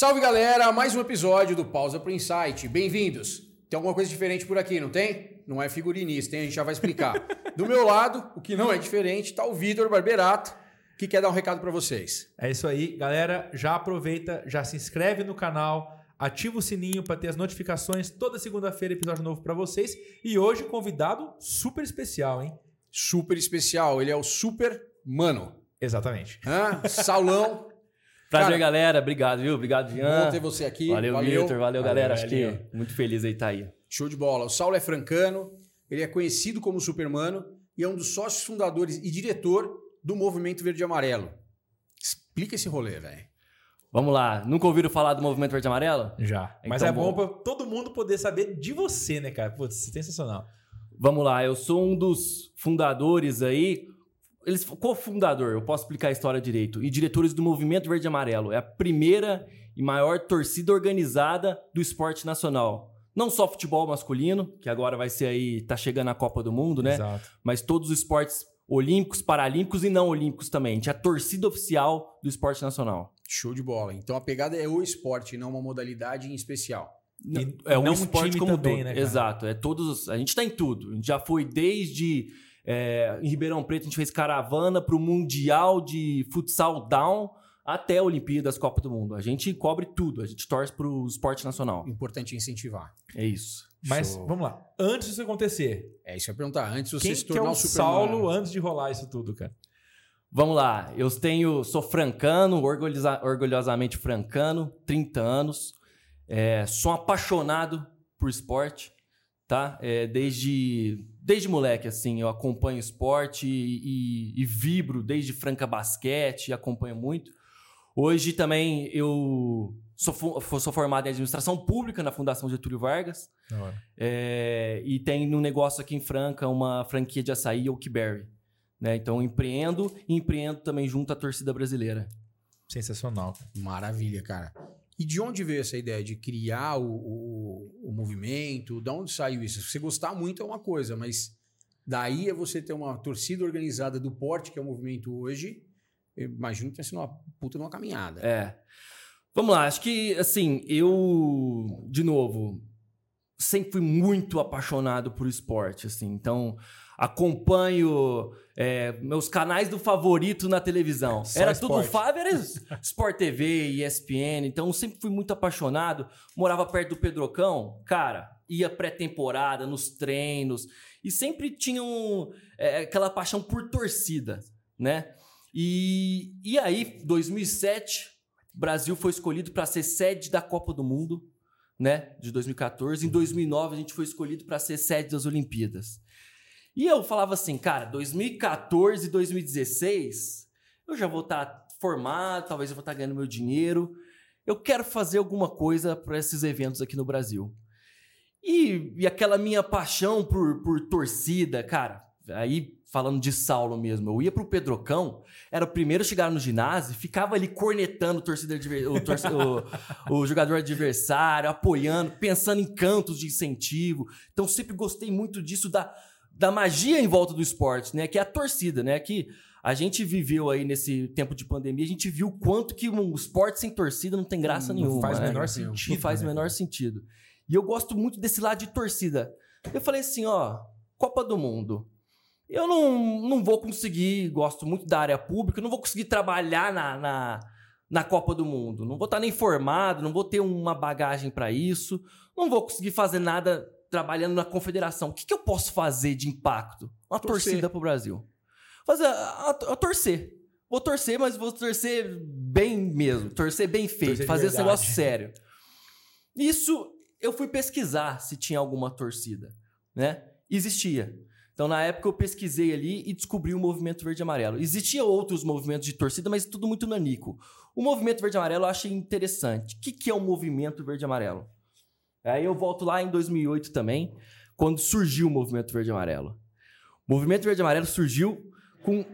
Salve galera, mais um episódio do Pausa pro Insight. Bem-vindos. Tem alguma coisa diferente por aqui, não tem? Não é figurinista, hein? A gente já vai explicar. Do meu lado, o que não é diferente, tá o Vitor Barberato, que quer dar um recado para vocês. É isso aí, galera. Já aproveita, já se inscreve no canal, ativa o sininho para ter as notificações. Toda segunda-feira, episódio novo para vocês. E hoje, convidado super especial, hein? Super especial, ele é o Super Mano. Exatamente. Hã? Saulão. Prazer, Cara, galera. Obrigado, viu? Obrigado, Jean. Bom ter você aqui. Valeu, Valeu. Vitor. Valeu, galera. Acho que muito feliz aí tá aí. Show de bola. O Saulo é francano, ele é conhecido como Supermano e é um dos sócios fundadores e diretor do Movimento Verde e Amarelo. Explica esse rolê, velho. Vamos lá. Nunca ouviram falar do Movimento Verde e Amarelo? Já. Mas Então, é bom bom. para todo mundo poder saber de você, né, cara? Putz, sensacional. Vamos lá. Eu sou um dos fundadores aí. Eles, cofundador, eu posso explicar a história direito. E diretores do Movimento Verde e Amarelo. É a primeira e maior torcida organizada do esporte nacional. Não só futebol masculino, que agora vai ser aí, tá chegando a Copa do Mundo, né? Exato. mas todos os esportes olímpicos, paralímpicos e não olímpicos também. A gente é a torcida oficial do esporte nacional. Show de bola. Então a pegada é o esporte, não uma modalidade em especial. E é um não um esporte time como também, todo. né, cara? Exato. É todos. A gente tá em tudo. A gente já foi desde é, em Ribeirão Preto a gente fez caravana para o mundial de futsal down até a Olimpíadas, Copa do Mundo. A gente cobre tudo. A gente torce para o esporte nacional. Importante incentivar. É isso. Mas Show. vamos lá. Antes disso acontecer, É isso que eu ia perguntar. Antes de você quem se que é tornar o o Supermano. Saulo antes de rolar isso tudo, cara? Vamos lá. Eu tenho, sou francano, orgulhosa- orgulhosamente francano, 30 anos. É, sou apaixonado por esporte, tá? É, desde, desde moleque, assim, eu acompanho esporte e, e- e vibro desde Franca Basquete, acompanho muito. Hoje também eu sou, sou formado em administração pública na Fundação Getúlio Vargas. Da hora. É, e tem um negócio aqui em Franca, uma franquia de açaí, Oakberry. Né? Então eu empreendo e empreendo também junto à torcida brasileira. Sensacional. Maravilha, cara. E de onde veio essa ideia de criar o, o, o movimento? De onde saiu isso? Se você gostar muito é uma coisa, mas daí é você ter uma torcida organizada do porte, que é o movimento hoje. Imagino que tenha sido uma puta numa caminhada. É. Vamos lá, acho que assim, eu, de novo, sempre fui muito apaixonado por esporte, assim, então acompanho é, meus canais do favorito na televisão. Só era esporte. tudo Fábio, era Sport TV, ESPN, então eu sempre fui muito apaixonado. Morava perto do Pedrocão, cara, ia pré-temporada, nos treinos, e sempre tinha um, é, aquela paixão por torcida, né? E, e aí, 2007, o Brasil foi escolhido para ser sede da Copa do Mundo, né, de 2014. Em 2009 a gente foi escolhido para ser sede das Olimpíadas. E eu falava assim, cara, 2014 e 2016, eu já vou estar formado, talvez eu vou estar ganhando meu dinheiro. Eu quero fazer alguma coisa para esses eventos aqui no Brasil. E, e aquela minha paixão por, por torcida, cara, aí falando de Saulo mesmo, eu ia pro Pedrocão, era o primeiro a chegar no ginásio, ficava ali cornetando o, o, torce- o- o jogador adversário, apoiando, pensando em cantos de incentivo. Então sempre gostei muito disso, da, da magia em volta do esporte, né? Que é a torcida, né? Que a gente viveu aí nesse tempo de pandemia, a gente viu o quanto que um esporte sem torcida não tem graça Não nenhuma. faz né? menor sentido. Não faz o né, menor sentido. E eu gosto muito desse lado de torcida. Eu falei assim, ó, Copa do Mundo. Eu não, não vou conseguir, gosto muito da área pública, não vou conseguir trabalhar na, na, na Copa do Mundo. Não vou estar nem formado, não vou ter uma bagagem para isso, não vou conseguir fazer nada trabalhando na confederação. O que, que eu posso fazer de impacto? Uma Torcer. torcida para o Brasil. Fazer a, a- a torcer. Vou torcer, mas vou torcer bem mesmo, torcer bem feito, Torcer fazer esse negócio sério. Isso eu fui pesquisar se tinha alguma torcida, né? Existia. Então, na época, eu pesquisei ali e descobri o movimento verde e amarelo. Existiam outros movimentos de torcida, mas tudo muito nanico. O movimento verde e amarelo eu achei interessante. O que, que é o movimento verde e amarelo? Aí eu volto lá em 2008 também, quando surgiu o movimento verde amarelo. O movimento verde amarelo surgiu com.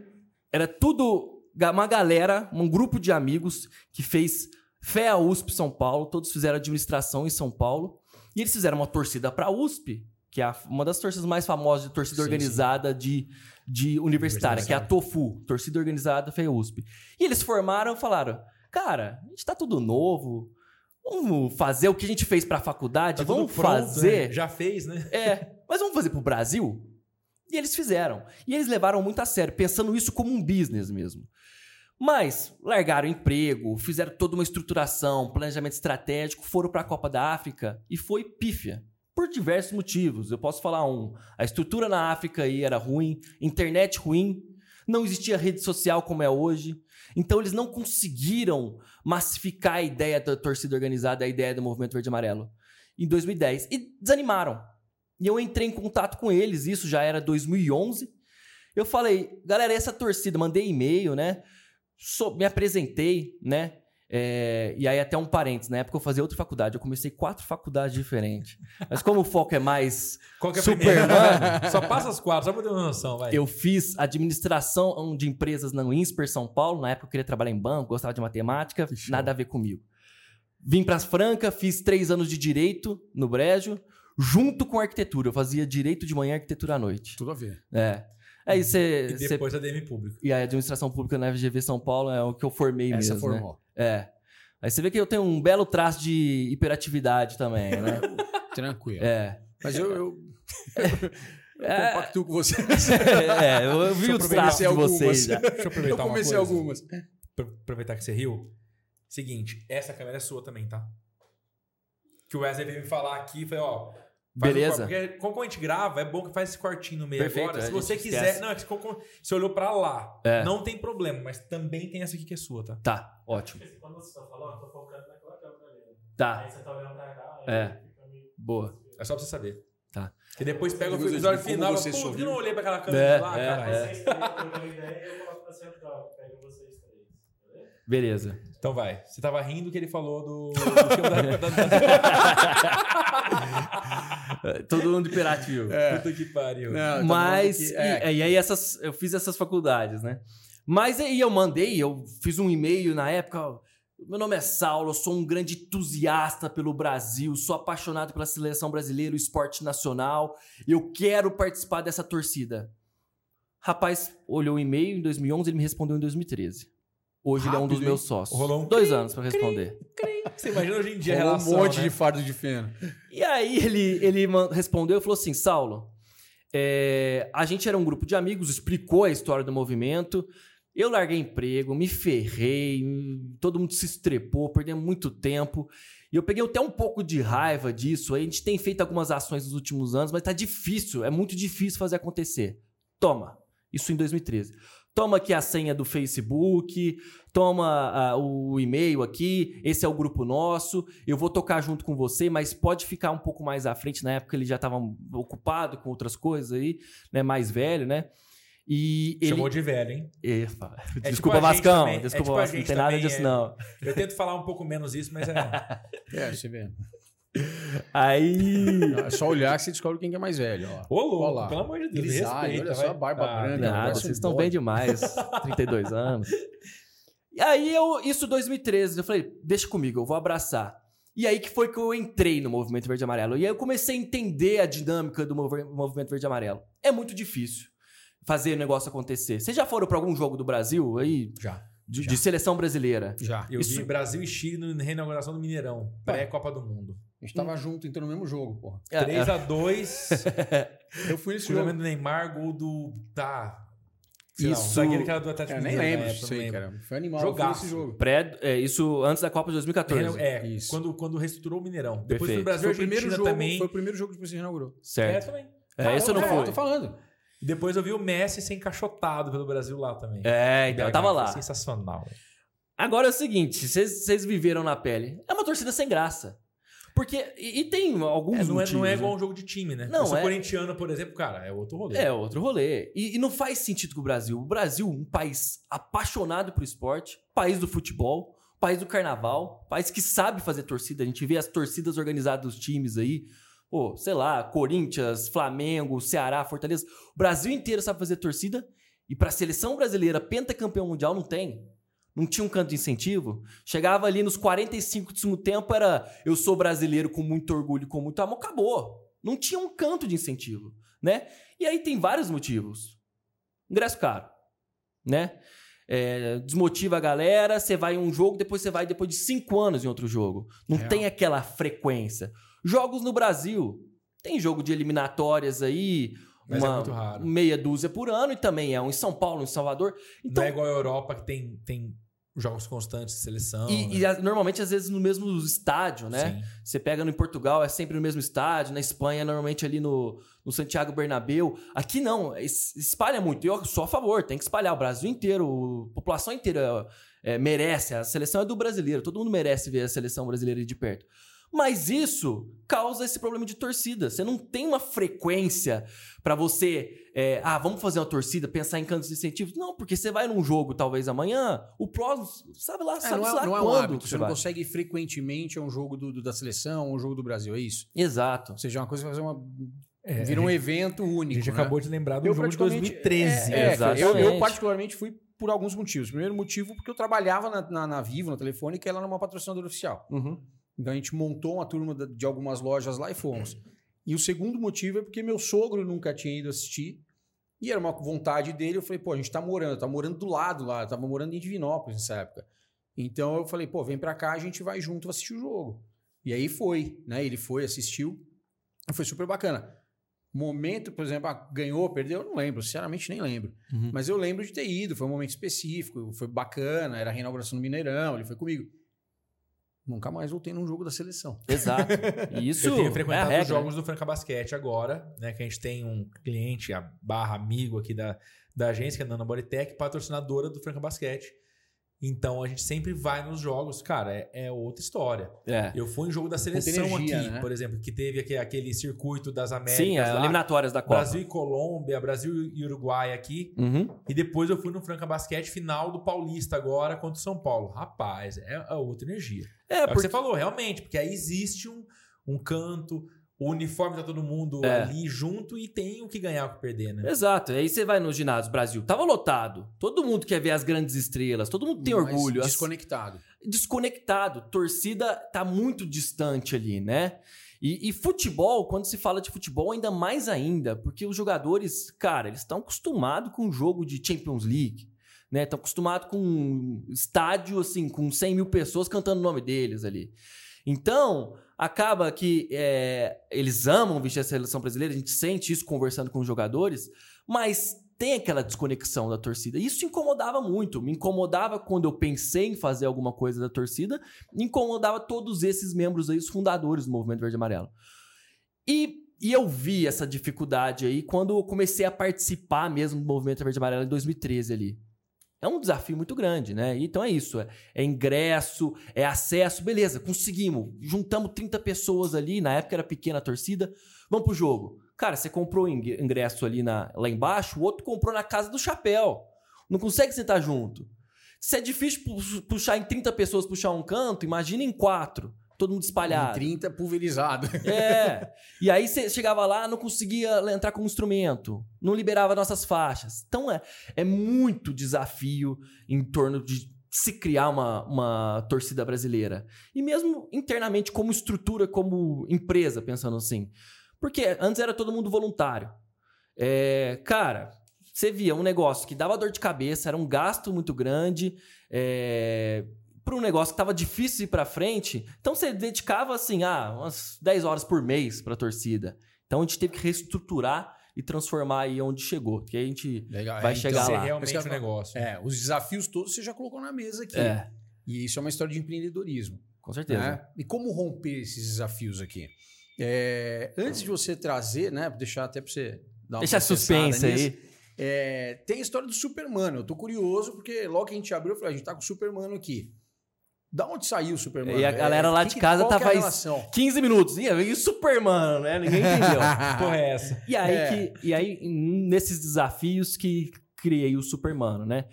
Era tudo. Uma galera, um grupo de amigos que fez fé à USP São Paulo, todos fizeram administração em São Paulo, e eles fizeram uma torcida para a USP, que é uma das torcidas mais famosas de torcida Sim, organizada de, de universitária, que é a TOFU, torcida organizada foi a USP. E eles formaram e falaram: cara, a gente tá tudo novo, vamos fazer o que a gente fez pra faculdade, Tá vamos pronto, fazer. né? Já fez, né? É, mas vamos fazer pro Brasil? E eles fizeram. E eles levaram muito a sério, pensando isso como um business mesmo. Mas largaram emprego, fizeram toda uma estruturação, planejamento estratégico, foram para a Copa da África e foi pífia. Por diversos motivos. Eu posso falar um. A estrutura na África aí era ruim, internet ruim, não existia rede social como é hoje. Então eles não conseguiram massificar a ideia da torcida organizada, a ideia do movimento verde e amarelo em 2010 e desanimaram. E eu entrei em contato com eles, isso já era 2011. Eu falei, galera, essa torcida, mandei e-mail, né? Me apresentei, né? É, e aí até um parênteses, na época eu fazia outra faculdade, eu comecei quatro faculdades diferentes. Mas como o foco é mais Qual que é a Super primeira? Só passa as quatro, só pra ter uma noção, vai. Eu fiz administração de empresas na INSPER São Paulo. Na época eu queria trabalhar em banco, gostava de matemática, show. nada a ver comigo. Vim para as Franca, fiz três anos de direito no Brejo, junto com arquitetura. Eu fazia direito de manhã e arquitetura à noite. Tudo a ver. É. Aí você. E depois a DM público. E a administração pública na FGV São Paulo é o que eu formei Essa mesmo. né? formou. É. Aí você vê que eu tenho um belo traço de hiperatividade também, né? Tranquilo. É. Mas eu, eu, eu É, compactuo com você. é, eu vi eu os traços de aproveitar vocês. Deixa eu Eu aproveitar uma comecei coisa. algumas. Pra aproveitar que você riu. Seguinte, essa câmera é sua também, tá? Que o Wesley veio me falar aqui e falei, ó. Faz um Beleza. corte, porque como a gente grava, é bom que faz esse cortinho no meio Perfeito, agora. Se você quiser. esquece. Não, é que você- você olhou pra lá. É. Não tem problema, mas também tem essa aqui que é sua, tá? Tá, ótimo. Porque quando você tá falando, eu tô focando naquela câmera ali. Tá, Aí você tá olhando pra cá, É. meio- boa. É só pra você saber. Tá. E depois pega o episódio final. Pô, eu não olhei pra aquela câmera É, de lá, é, caralho. é. Vocês três trocam ideia e eu coloco pra central. Pega vocês. Beleza? Então vai. Você tava rindo que ele falou do. do. Todo mundo hiperativo. Puta que pariu. Não, Mas, que- é, e, e aí essas, eu fiz essas faculdades, né? Mas aí eu mandei, eu fiz um e-mail na época. Meu nome é Saulo, eu sou um grande entusiasta pelo Brasil, sou apaixonado pela seleção brasileira, o esporte nacional. Eu quero participar dessa torcida. Rapaz, olhou o e-mail em 2011, ele me respondeu em 2013. Hoje ele é um dos Rápido, meus sócios. Rolou um Dois anos pra responder. Você imagina hoje em dia a relação, um monte né? de fardo de feno. E aí ele, ele respondeu e falou assim: Saulo, é, a gente era um grupo de amigos, explicou a história do movimento. Eu larguei emprego, me ferrei, todo mundo se estrepou, perdemos muito tempo. E eu peguei até um pouco de raiva disso. A gente tem feito algumas ações nos últimos anos, mas tá difícil, é muito difícil fazer acontecer. Toma, isso em 2013. Toma aqui a senha do Facebook, toma ah, o e-mail aqui, esse é o grupo nosso, eu vou tocar junto com você, mas pode ficar um pouco mais à frente. Na época ele já estava ocupado com outras coisas aí, né? Mais velho, né? E ele. Chamou de velho, hein? Efa. tipo Desculpa, a gente Vascão. também, é Desculpa, tipo Vascão. Não tem nada disso, é. não. Eu tento falar um pouco menos isso, mas é. É, você vê. Aí. É só olhar que você descobre quem que é mais velho. Ó. Ô, louco, Olha lá. pelo amor de Deus. Grisalho, respeita, olha só a barba Ah, branca. Nada, um vocês estão bode. bem demais. 32 anos. E aí, eu, isso 2013, eu falei, deixa comigo, eu vou abraçar. E aí que foi que eu entrei no Movimento Verde e Amarelo. E aí eu comecei a entender a dinâmica do movi- Movimento Verde e Amarelo. É muito difícil fazer o negócio acontecer. Vocês já foram para algum jogo do Brasil aí? Já. De, Já. de seleção brasileira? Já. Eu Isso- vi Brasil e Chile na reinauguração do Mineirão, pré-Copa do Mundo. A gente tava junto, então, no mesmo jogo, porra. É, 3x2, Eu fui nesse jogo. do Neymar, gol do. Tá. Sei Isso- que era do Atlético Eu nem Mineiro na lembro época, disso não aí, cara. Foi animal. Jogaço. Eu fui nesse jogo. Pré, é, isso antes da Copa de 2014. É, Isso. quando, quando reestruturou o Mineirão. Depois Perfeito. foi o Brasil Foi o primeiro jogo, também. foi o primeiro jogo que você inaugurou. É, Certo. também. É, esse eu não Caramba, fui. Tô falando. E depois eu vi o Messi ser encaixotado pelo Brasil lá também. É, então, eu tava Foi lá. Sensacional. Agora é o seguinte, vocês viveram na pele. É uma torcida sem graça. Porque. E, e tem alguns É, não, é, motivos, não é né? igual um jogo de time, né? Não, eu sou é- corintiano, por exemplo, cara, é outro rolê. É outro rolê. E, e não faz sentido com o Brasil. O Brasil, um país apaixonado por esporte, país do futebol, país do carnaval, país que sabe fazer torcida. A gente vê as torcidas organizadas dos times aí. Pô, sei lá, Corinthians, Flamengo, Ceará, Fortaleza. O Brasil inteiro sabe fazer torcida. E pra seleção brasileira, pentacampeão mundial, não tem. Não tinha um canto de incentivo. Chegava ali nos 45 do segundo tempo, era eu sou brasileiro com muito orgulho, com muito amor. Acabou. Não tinha um canto de incentivo, né? E aí tem vários motivos. Ingresso caro, né? é, desmotiva a galera, você vai em um jogo, depois você vai depois de cinco anos em outro jogo. Não Real. tem aquela frequência. Jogos no Brasil. Tem jogo de eliminatórias aí, Mas é uma muito raro. meia dúzia por ano, e também é um em São Paulo, um em Salvador. Então, Não é igual a Europa que tem, tem jogos constantes de seleção. e, né? e a- normalmente, às vezes, no mesmo estádio, né? Sim. Você pega no Portugal, é sempre no mesmo estádio. Na Espanha, normalmente ali no, no Santiago Bernabéu. Aqui não, es- espalha muito. Eu sou a favor, tem que espalhar. O Brasil inteiro, a população inteira é, merece. A seleção é do brasileiro, todo mundo merece ver a seleção brasileira de perto. Mas isso causa esse problema de torcida. Você não tem uma frequência pra você. é, ah, vamos fazer uma torcida, pensar em cantos de incentivos. Não, porque você vai num jogo, talvez amanhã, o próximo, sabe lá, É, sabe não é, lá não é um quando hábito. que Você não vai. consegue ir frequentemente a um jogo do, do- da seleção, um jogo do Brasil, é isso? Exato. Ou seja, é uma coisa que fazer uma. É, vira a um evento A único. gente né? acabou de lembrar do Eu jogo de praticamente- 2013. É, é, Exatamente. eu, eu particularmente fui por alguns motivos. Primeiro motivo, porque eu trabalhava na, na, na Vivo, na Telefônica, e ela era uma patrocinadora oficial. Uhum. Então a gente montou uma turma de algumas lojas lá e fomos. E o segundo motivo é porque meu sogro nunca tinha ido assistir. E era uma vontade dele. Eu falei, pô, a gente tá morando, tá morando do lado lá, eu tava morando em Divinópolis nessa época. Então eu falei, pô, vem pra cá, a gente vai junto assistir o jogo. E aí foi, né? Ele foi, assistiu. E foi super bacana. Momento, por exemplo, ah, ganhou, perdeu, eu não lembro, sinceramente nem lembro. Uhum. Mas eu lembro de ter ido, foi um momento específico, foi bacana, era a reinauguração do Mineirão, ele foi comigo. Nunca mais voltei num jogo da seleção. Exato. E Isso eu tenho é frequentado regra. os jogos do Franca Basquete agora, né? Que a gente tem um cliente, a barra amigo aqui da, da agência, que é a Nana Bodytech, patrocinadora do Franca Basquete. Então a gente sempre vai nos jogos. Cara, é, é outra história. É. Eu fui em jogo da seleção energia, aqui, né? por exemplo, que teve aquele, aquele circuito das Américas. Sim, as lá, eliminatórias da Copa. Brasil e Colômbia, Brasil e Uruguai aqui. Uhum. E depois eu fui no Franca Basquete final do Paulista agora contra o São Paulo. Rapaz, é, é outra energia. É, É, o que porque você falou, realmente, porque aí existe um, um canto, o uniforme tá todo mundo É. ali junto e tem o que ganhar o que perder, né? Exato. Aí você vai no ginásio Brasil, tava lotado. Todo mundo quer ver as grandes estrelas, todo mundo tem Mas orgulho. As- Desconectado. Desconectado. Torcida tá muito distante ali, né? E, e futebol, quando se fala de futebol, ainda mais ainda, porque os jogadores, cara, eles estão acostumados com o jogo de Champions League, né? Estão acostumados com um estádio, assim, com 100 mil pessoas cantando o nome deles ali. Então, acaba que é, eles amam vestir a seleção brasileira, a gente sente isso conversando com os jogadores, mas tem aquela desconexão da torcida. Isso incomodava muito. Me incomodava quando eu pensei em fazer alguma coisa da torcida, incomodava todos esses membros aí, os fundadores do Movimento Verde e Amarelo. E, e eu vi essa dificuldade aí quando eu comecei a participar mesmo do Movimento Verde Amarelo em 2013 ali. É um desafio muito grande, né? Então é isso: é, é ingresso, é acesso, beleza, conseguimos. Juntamos 30 pessoas ali, na época era pequena a torcida, vamos pro jogo. Cara, você comprou ing- ingresso ali na, lá embaixo, o outro comprou na casa do chapéu. Não consegue sentar junto. Se é difícil pu- puxar em 30 pessoas, puxar um canto, imagina em quatro, todo mundo espalhado. 30 pulverizado. É. E aí você chegava lá, não conseguia entrar com o instrumento, não liberava nossas faixas. Então é, é muito desafio em torno de se criar uma, uma torcida brasileira. E mesmo internamente, como estrutura, como empresa, pensando assim. Porque antes era todo mundo voluntário. É, cara, você via um negócio que dava dor de cabeça, era um gasto muito grande. É, para um negócio que estava difícil ir para frente, então você dedicava assim, ah, umas 10 horas por mês para a torcida. Então a gente teve que reestruturar e transformar aí onde chegou, que a gente Legal. Vai é, chegar Ser lá. realmente Esse que um negócio. É, os desafios todos você já colocou na mesa aqui. é, E isso é uma história de empreendedorismo. com certeza. né? E como romper esses desafios aqui? É, antes de você trazer, né? Deixar até para você dar uma Deixa suspense nisso, aí. é, tem a história do Supermano. Eu tô curioso porque logo que a gente abriu, eu falei, a gente tá com o Supermano aqui. Da onde saiu o Supermano? E a galera lá que de que- casa é tava relação? 15 minutos. E aí o Superman, né? Ninguém entendeu. Porra, é essa? E aí, É. que, e aí, nesses desafios que criei o Supermano, né?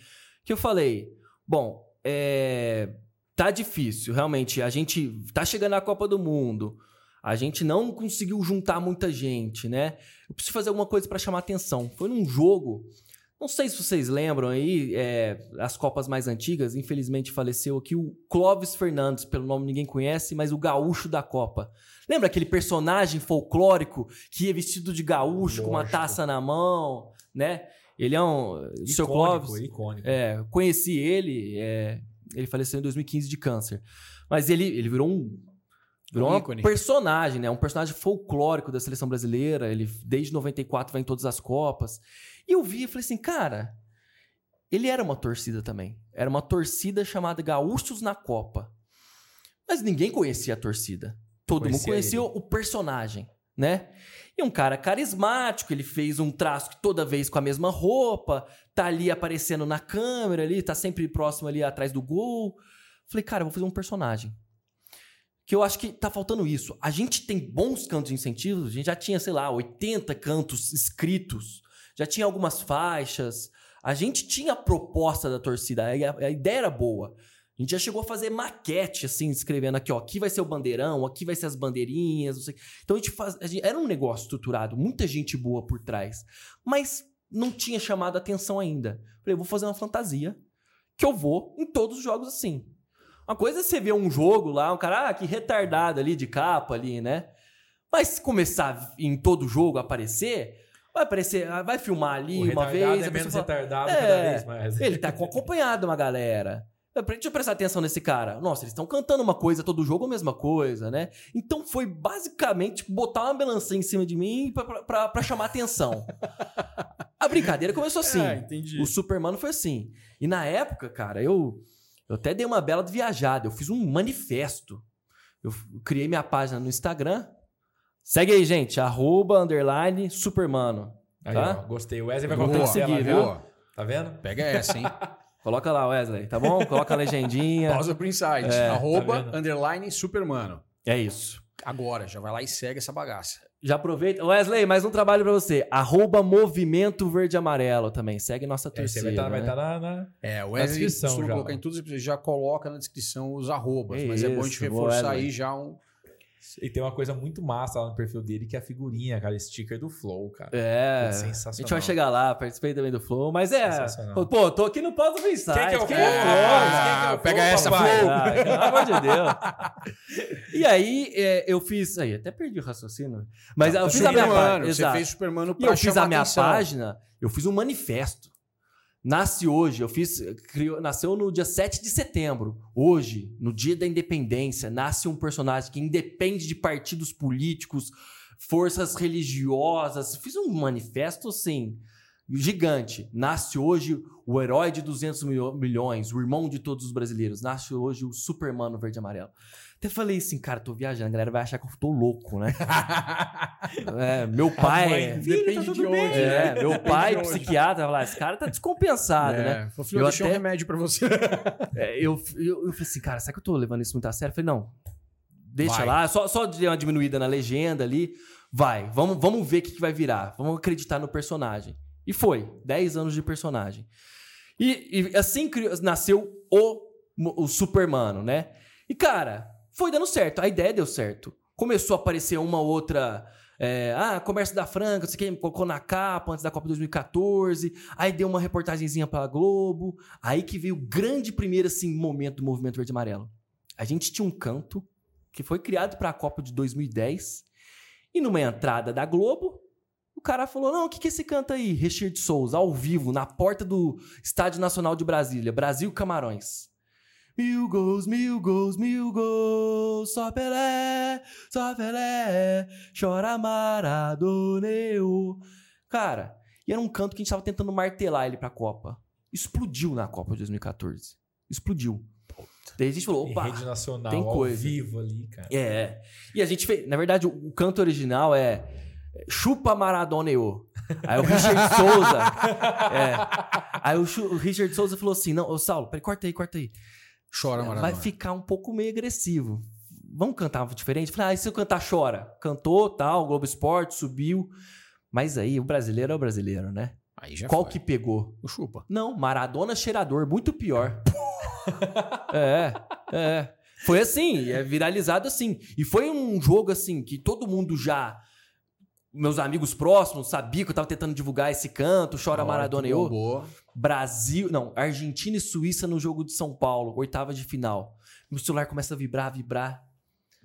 Que eu falei, bom, é, tá difícil, realmente. A gente tá chegando à Copa do Mundo. A gente não conseguiu juntar muita gente, né? Eu preciso fazer alguma coisa pra chamar atenção. Foi num jogo. Não sei se vocês lembram aí, é, as Copas mais antigas, infelizmente faleceu aqui o Clóvis Fernandes, pelo nome ninguém conhece, mas o gaúcho da Copa. Lembra aquele personagem folclórico que ia vestido de gaúcho, com uma Lógico. taça na mão, né? Ele é um. O seu Icônico, Clóvis. icônico. É, conheci ele. é, ele faleceu em 2015 de câncer. Mas ele, ele virou um. Virou Um um ícone. personagem, né? Um personagem folclórico da seleção brasileira. Ele, desde 94, vai em todas as Copas. E eu vi e falei assim, cara. Ele era uma torcida também. Era uma torcida chamada Gaúchos na Copa. Mas ninguém conhecia a torcida. Todo mundo Conhecia conhecia o personagem, né? E um cara carismático, ele fez um traço toda vez com a mesma roupa, tá ali aparecendo na câmera ali, tá sempre próximo ali atrás do gol. Falei, cara, vou fazer um personagem. Que eu acho que tá faltando isso. A gente tem bons cantos de incentivos, a gente já tinha, sei lá, 80 cantos escritos, já tinha algumas faixas, a gente tinha a proposta da torcida, a, a ideia era boa. A gente já chegou a fazer maquete, assim, escrevendo aqui, ó, aqui vai ser o bandeirão, aqui vai ser as bandeirinhas, não sei. Então a gente faz. a gente- era um negócio estruturado, muita gente boa por trás. Mas não tinha chamado a atenção ainda. Falei, eu vou fazer uma fantasia que eu vou em todos os jogos assim. Uma coisa é você ver um jogo lá, um cara, ah, que retardado ali de capa ali, né? Mas se começar em todo jogo a aparecer, vai aparecer, ah, vai filmar ali O uma vez. é menos fala, retardado É, cada vez mais. ele tá com- acompanhado de uma galera. Deixa eu prestar atenção nesse cara. Nossa, eles estão cantando uma coisa, todo jogo a mesma coisa, né? Então foi basicamente botar uma melancia em cima de mim pra, pra- pra, pra chamar atenção. A brincadeira começou assim. É, entendi. O Superman foi assim. E na época, cara, eu, eu até dei uma bela de viajada. Eu fiz um manifesto. Eu criei minha página no Instagram. Segue aí, gente. Arroba, underline, Supermano. Aí, Tá? ó, gostei. O Wesley vai Boa, tela, seguir, viu? boa. Tá vendo? Pega essa, hein? Coloca lá, Wesley, tá bom? Coloca a legendinha. Pausa pro insight. É, Arroba, tá underline, supermano. É isso. Agora, já vai lá e segue essa bagaça. Já aproveita. Wesley, mais um trabalho pra você. Arroba Movimento Verde Amarelo também. Segue nossa Esse torcida. aí vai estar né? vai tá na, na- É, o Wesley descrição já. colocar em já coloca na descrição os arrobas, mas é bom a gente Isso, reforçar Wesley. aí já um. E tem uma coisa muito massa lá no perfil dele, que é a figurinha, cara, sticker do Flow, cara. É. É A sensacional. gente vai chegar lá, participei também do Flow, mas é. Sensacional. Pô, tô aqui no Pausa do Insight. Quem que é o Flow, que é Ah, pega essa? Flow. Ah, pelo amor de Deus. E aí, é, eu fiz. Aí, até perdi o raciocínio. Mas eu fiz a minha Supermano, página. você fez Supermano E pra eu fiz a minha atenção. página, eu fiz um manifesto. Nasce hoje, eu fiz. Criou, nasceu no dia 7 de setembro. Hoje, no dia da independência, nasce um personagem que independe de partidos políticos, forças religiosas. Fiz um manifesto assim. Gigante. Nasce hoje o herói de 200 milho- milhões, o irmão de todos os brasileiros. Nasce hoje o Supermano verde e amarelo. Até falei assim, cara, tô viajando, a galera vai achar que eu tô louco, né? É, meu pai. mãe, depende de onde, É, né? meu Depende pai, onde. psiquiatra, falar, esse cara tá descompensado, né? É, filho, Eu deixei até- um remédio pra você. É, eu, eu, eu falei assim, cara, será que eu tô levando isso muito a sério? Eu falei, não, deixa Vai. lá, só, só dei uma diminuída na legenda ali, vai, vamos, vamos ver o que, que vai virar, vamos acreditar no personagem. E foi, 10 anos de personagem. E, e assim criou- nasceu o, o Supermano, né? E, cara, foi dando certo, a ideia deu certo. Começou a aparecer uma outra... é, ah, comércio da Franca, você que colocou na capa antes da Copa 2014. Aí deu uma reportagenzinha pra Globo. Aí que veio o grande primeiro assim, momento do movimento verde e amarelo. A gente tinha um canto que foi criado para a Copa de 2010. E numa entrada da Globo, o cara falou: Não, o que, que é esse canto aí? Richard Souza, ao vivo, na porta do Estádio Nacional de Brasília, Brasil Camarões. Mil gols, mil gols, mil gols, só Pelé, só Pelé, chora Maradoneu. Cara, e era um canto que a gente tava tentando martelar ele pra Copa. Explodiu na Copa de 2014. Explodiu. Daí a gente falou, opa, rede nacional, tem ao coisa. vivo ali, cara. é. E a gente fez. Na verdade, o, canto original é Chupa Maradona eu. Aí o Richard Souza. É. Aí o, o Richard Souza falou assim: não, ô Saulo, peraí, corta aí, corta aí. Chora, Maradona. Vai ficar um pouco meio agressivo. Vamos cantar diferente? Falei, ah, e se eu cantar chora? Cantou, tal, Globo Esporte, subiu. Mas aí, o brasileiro é o brasileiro, né? Aí já Qual foi. que pegou? O chupa. Não, Maradona cheirador, muito pior. é, é. Foi assim, é viralizado assim. E foi um jogo assim que todo mundo já. Meus amigos próximos sabiam que eu tava tentando divulgar esse canto, Chora Na hora Maradona e eu. bombou. Brasil, não, Argentina e Suíça no jogo de São Paulo, oitava de final. Meu celular começa a vibrar, vibrar.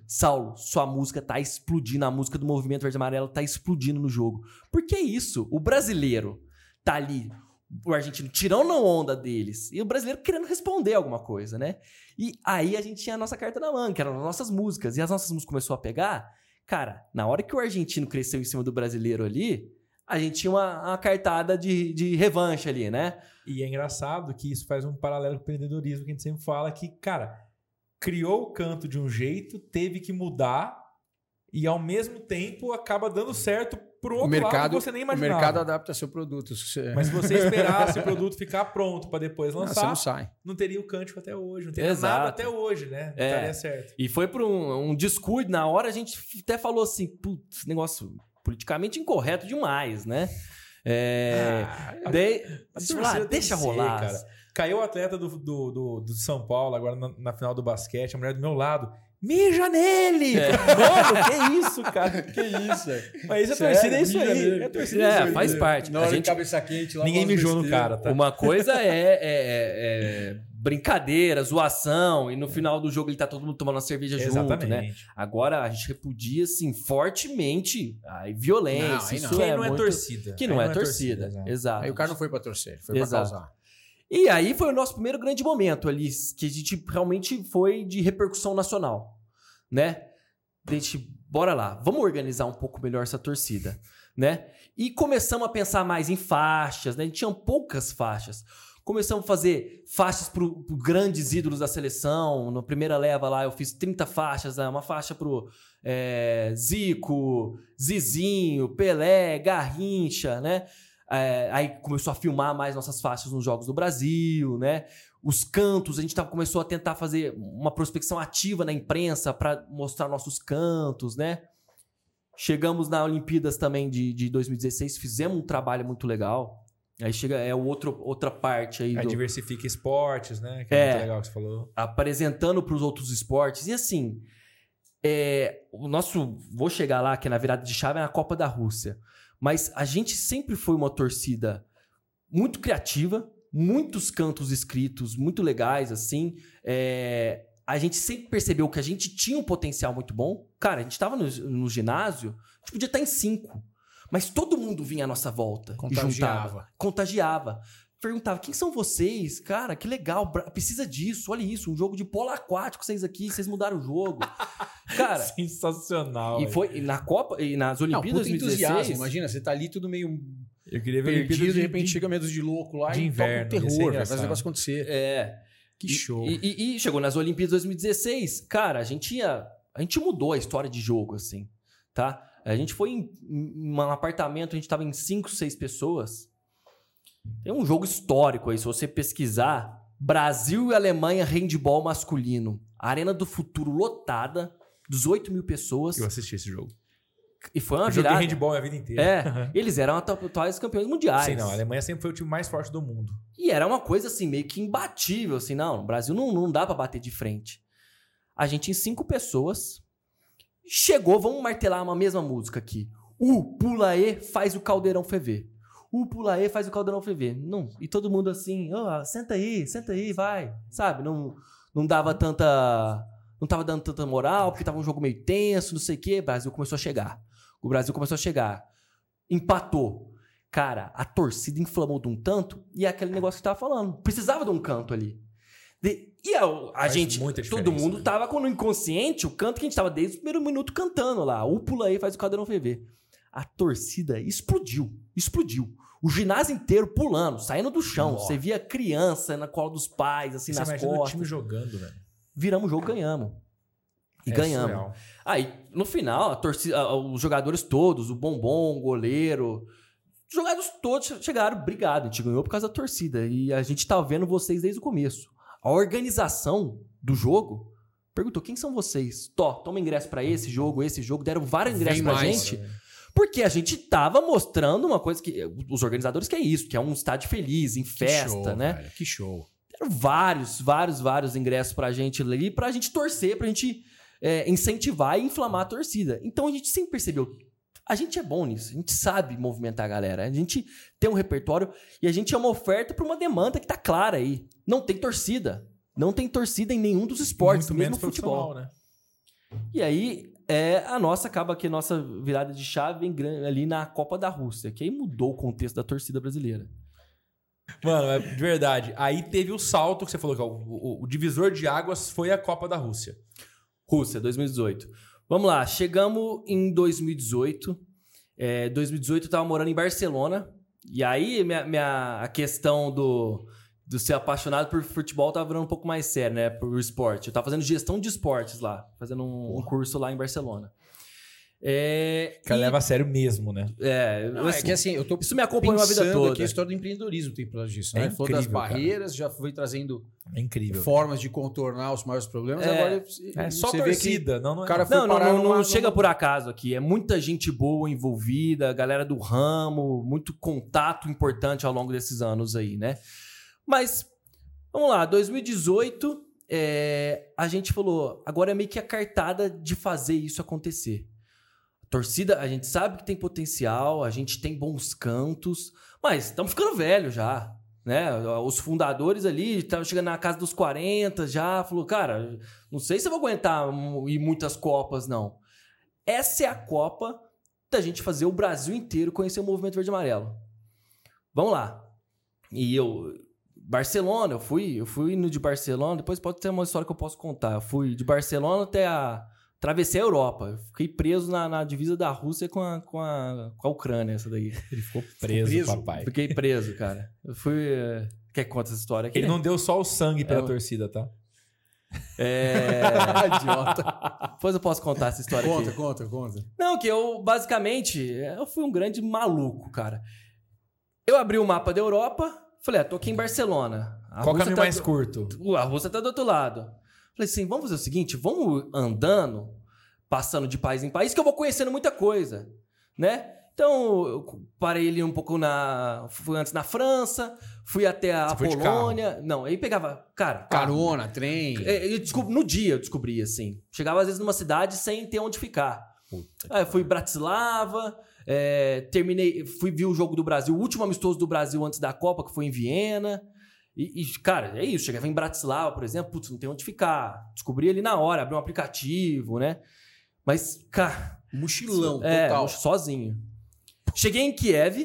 Saulo, sua música tá explodindo, a música do Movimento Verde e Amarelo tá explodindo no jogo. Por que isso? O brasileiro tá ali o argentino tirando a onda deles e o brasileiro querendo responder alguma coisa, né? E aí a gente tinha a nossa carta na manga, que eram as nossas músicas. E as nossas músicas começou a pegar. Cara, na hora que o argentino cresceu em cima do brasileiro ali, a gente tinha uma, uma cartada de, de revanche ali, né? E é engraçado que isso faz um paralelo com o empreendedorismo que a gente sempre fala que, cara, criou o canto de um jeito, teve que mudar e ao mesmo tempo acaba dando certo pro outro o mercado, lado que você nem o imaginava. mercado adapta seu produto. Você- Mas se você esperasse o produto ficar pronto para depois Não, você lançar, não sai. não teria o cântico até hoje, não teria Exato. nada até hoje, né? Não É. estaria certo. E foi por um, um descuido. Na hora a gente até falou assim: putz, negócio politicamente incorreto demais, né? É. Ah, tem ah, deixa ser, rolar. cara. Caiu o atleta do, do, do, do São Paulo, agora na, na final do basquete, a mulher do meu lado. Mija nele! É. Mano, que isso, cara? Que isso, é. Mas a Sério, torcida é isso mija aí. nele. É a torcida é isso É, aí. faz parte. Na A gente- de cabeça quente lá. Ninguém mijou no cara, tá? Uma coisa é, é- é- é brincadeira, zoação, e no final do jogo ele tá todo mundo tomando uma cerveja junto, né? Exatamente. Agora a gente repudia, assim, fortemente a violência. Não, aí isso não. Quem é não é muito- torcida. Que Aí não, é, torcida. exato. Exato. Aí o cara não foi pra torcer, ele foi pra Exato. causar. E aí foi o nosso primeiro grande momento ali, que a gente realmente foi de repercussão nacional, né? A gente, bora lá, vamos organizar um pouco melhor essa torcida, né? E começamos a pensar mais em faixas, né? A gente tinha poucas faixas. Começamos a fazer faixas para grandes ídolos da seleção. Na primeira leva lá eu fiz 30 faixas, né? uma faixa pro é, Zico, Zizinho, Pelé, Garrincha, né? É, aí começou a filmar mais nossas faixas nos Jogos do Brasil, né? Os cantos, a gente tava, começou a tentar fazer uma prospecção ativa na imprensa para mostrar nossos cantos, né? Chegamos na Olimpíadas também de, de 2016, fizemos um trabalho muito legal. Aí chega, é outro, outra parte aí Aí do, diversifica esportes, né? Que é, É. muito legal que você falou. apresentando para os outros esportes. E assim, é, o nosso. Vou chegar lá, que é na virada de chave é na Copa da Rússia. Mas a gente sempre foi uma torcida muito criativa, muitos cantos escritos muito legais, assim. É, a gente sempre percebeu que a gente tinha um potencial muito bom. Cara, a gente estava no, no ginásio, a gente podia estar em cinco. Mas todo mundo vinha à nossa volta. e juntava Contagiava. Perguntava, quem são vocês? Cara, que legal, precisa disso, olha isso, um jogo de polo aquático, vocês aqui, vocês mudaram o jogo. Cara, Sensacional. e foi e na Copa e nas Não, Olimpíadas entusiasmo. 2016. Imagina, você tá ali tudo meio Eu queria ver perdido, Olimpíadas de repente chega medo de louco lá de e inverno, toca um terror, fazer o negócio acontecer. É. Que E- show. E, e- e chegou nas Olimpíadas 2016, cara, a gente ia, a gente mudou a história de jogo assim, tá? A gente foi em, em um apartamento, a gente tava em cinco, seis pessoas. Tem um jogo histórico aí, se você pesquisar, Brasil e Alemanha handball masculino, Arena do Futuro lotada, 18 mil pessoas, Eu assisti esse jogo. e foi uma Eu joguei virada. handball a vida inteira. É, eles eram atuais campeões mundiais. Sim, não. A Alemanha sempre foi o time mais forte do mundo. E era uma coisa assim, meio que imbatível, assim, não, no Brasil não, não dá pra bater de frente. A gente em cinco pessoas chegou, vamos martelar uma mesma música aqui. O Pulaê faz o caldeirão ferver. O Pulaê faz o caldeirão ferver. Não, e todo mundo assim, "Ó, senta aí, senta aí, vai. Sabe, não, não dava tanta... Não tava dando tanta moral, porque tava um jogo meio tenso, não sei o quê. O Brasil começou a chegar. O Brasil começou a chegar. Empatou. Cara, a torcida inflamou de um tanto e é aquele negócio que tava falando. Precisava de um canto ali. De- e a, a gente, todo mundo né? tava com no inconsciente o canto que a gente tava desde o primeiro minuto cantando lá. O pula aí faz o cadeirão ferver. A torcida explodiu, explodiu. O ginásio inteiro pulando, saindo do chão. Nossa. Você via criança na cola dos pais, assim, Você nas imagina o costas. time jogando, velho. Viramos o jogo, ganhamos. E É ganhamos. surreal. Aí, no final, a torcida, os jogadores todos, o Bombom, o goleiro, os jogadores todos che- chegaram, obrigado, a gente ganhou por causa da torcida. E a gente tá vendo vocês desde o começo. A organização do jogo perguntou: quem são vocês? Tó, toma ingresso pra esse jogo, esse jogo, deram vários ingressos Vem pra mais. gente. Porque a gente tava mostrando uma coisa que. Os organizadores que é isso, que é um estádio feliz, em Que festa, show, né? que show. deram vários, vários, vários ingressos pra gente ali, pra gente torcer, pra gente é, incentivar e inflamar a torcida. Então a gente sempre percebeu. A gente é bom nisso, a gente sabe movimentar a galera, a gente tem um repertório e a gente é uma oferta pra uma demanda que tá clara aí. Não tem torcida. Não tem torcida em nenhum dos esportes, Muito mesmo menos futebol. né? E aí é, a nossa acaba que a nossa virada de chave gran- ali na Copa da Rússia, que aí mudou o contexto da torcida brasileira. Mano, é de verdade. Aí teve o salto que você falou que ó, o, o- o divisor de águas foi a Copa da Rússia. Rússia, 2018. Vamos lá, chegamos em 2018. É, 2018 eu tava morando em Barcelona. E aí minha, minha- a questão do, do ser apaixonado por futebol tava virando um pouco mais sério, né? Por esporte. Eu tava fazendo gestão de esportes lá, fazendo um, um curso lá em Barcelona. É, O cara e- leva a sério mesmo, né? é, Não, é assim, que assim, eu tô isso me acompanhou a vida pensando toda. aqui a história do empreendedorismo tem por disso, É né? Das incrível, cara. barreiras, já foi trazendo É incrível. formas de contornar os maiores problemas. É. Agora É só que torcida, não, não o é. cara foi Não, não, parar não, não numa- chega numa- por acaso aqui. É muita gente boa envolvida, galera do ramo, muito contato importante ao longo desses anos aí, né? Mas, vamos lá, 2018, é, a gente falou, agora é meio que a cartada de fazer isso acontecer. A torcida, a gente sabe que tem potencial, a gente tem bons cantos, mas estamos ficando velho já. Né? Os fundadores ali estavam chegando na casa dos 40 já, falou, cara, não sei se eu vou aguentar ir muitas Copas, não. Essa é a Copa da gente fazer o Brasil inteiro conhecer o movimento verde e amarelo. Vamos lá. E eu. Barcelona, eu fui, eu fui no de Barcelona, depois pode ter uma história que eu posso contar. Eu fui de Barcelona até a. Atravessei a Europa. Eu fiquei preso na, na divisa da Rússia com a, com, a, com a Ucrânia, essa daí. Ele ficou preso, preso. papai. Fiquei preso, cara. Eu fui. eh, Quer que conte essa história aqui? Ele não deu só o sangue pela É, torcida, tá? É. Idiota. Depois eu posso contar essa história aqui. Conta, conta, conta. Não, que eu, basicamente, eu fui um grande maluco, cara. Eu abri o mapa da Europa, falei, ah, tô aqui em Barcelona. A Qual caminho tá mais do- curto? Uh, A Rússia tá do outro lado. Falei assim, vamos fazer o seguinte, vamos andando, passando de país em país, que eu vou conhecendo muita coisa, né? Então, eu parei ali um pouco na... Fui antes na França, fui até a Você Polônia. Não, aí pegava... Cara, carro. Carona, trem. É, eu no dia eu descobri, assim. Chegava às vezes numa cidade sem ter onde ficar. Aí eu fui em Bratislava, é, terminei, fui ver o jogo do Brasil, o último amistoso do Brasil antes da Copa, que foi em Viena. E, e, cara, é isso. Chegava em Bratislava, por exemplo, putz, não tem onde ficar. Descobri ali na hora, abri um aplicativo, né? Mas, cara, Mochilão, é, total. sozinho. Cheguei em Kiev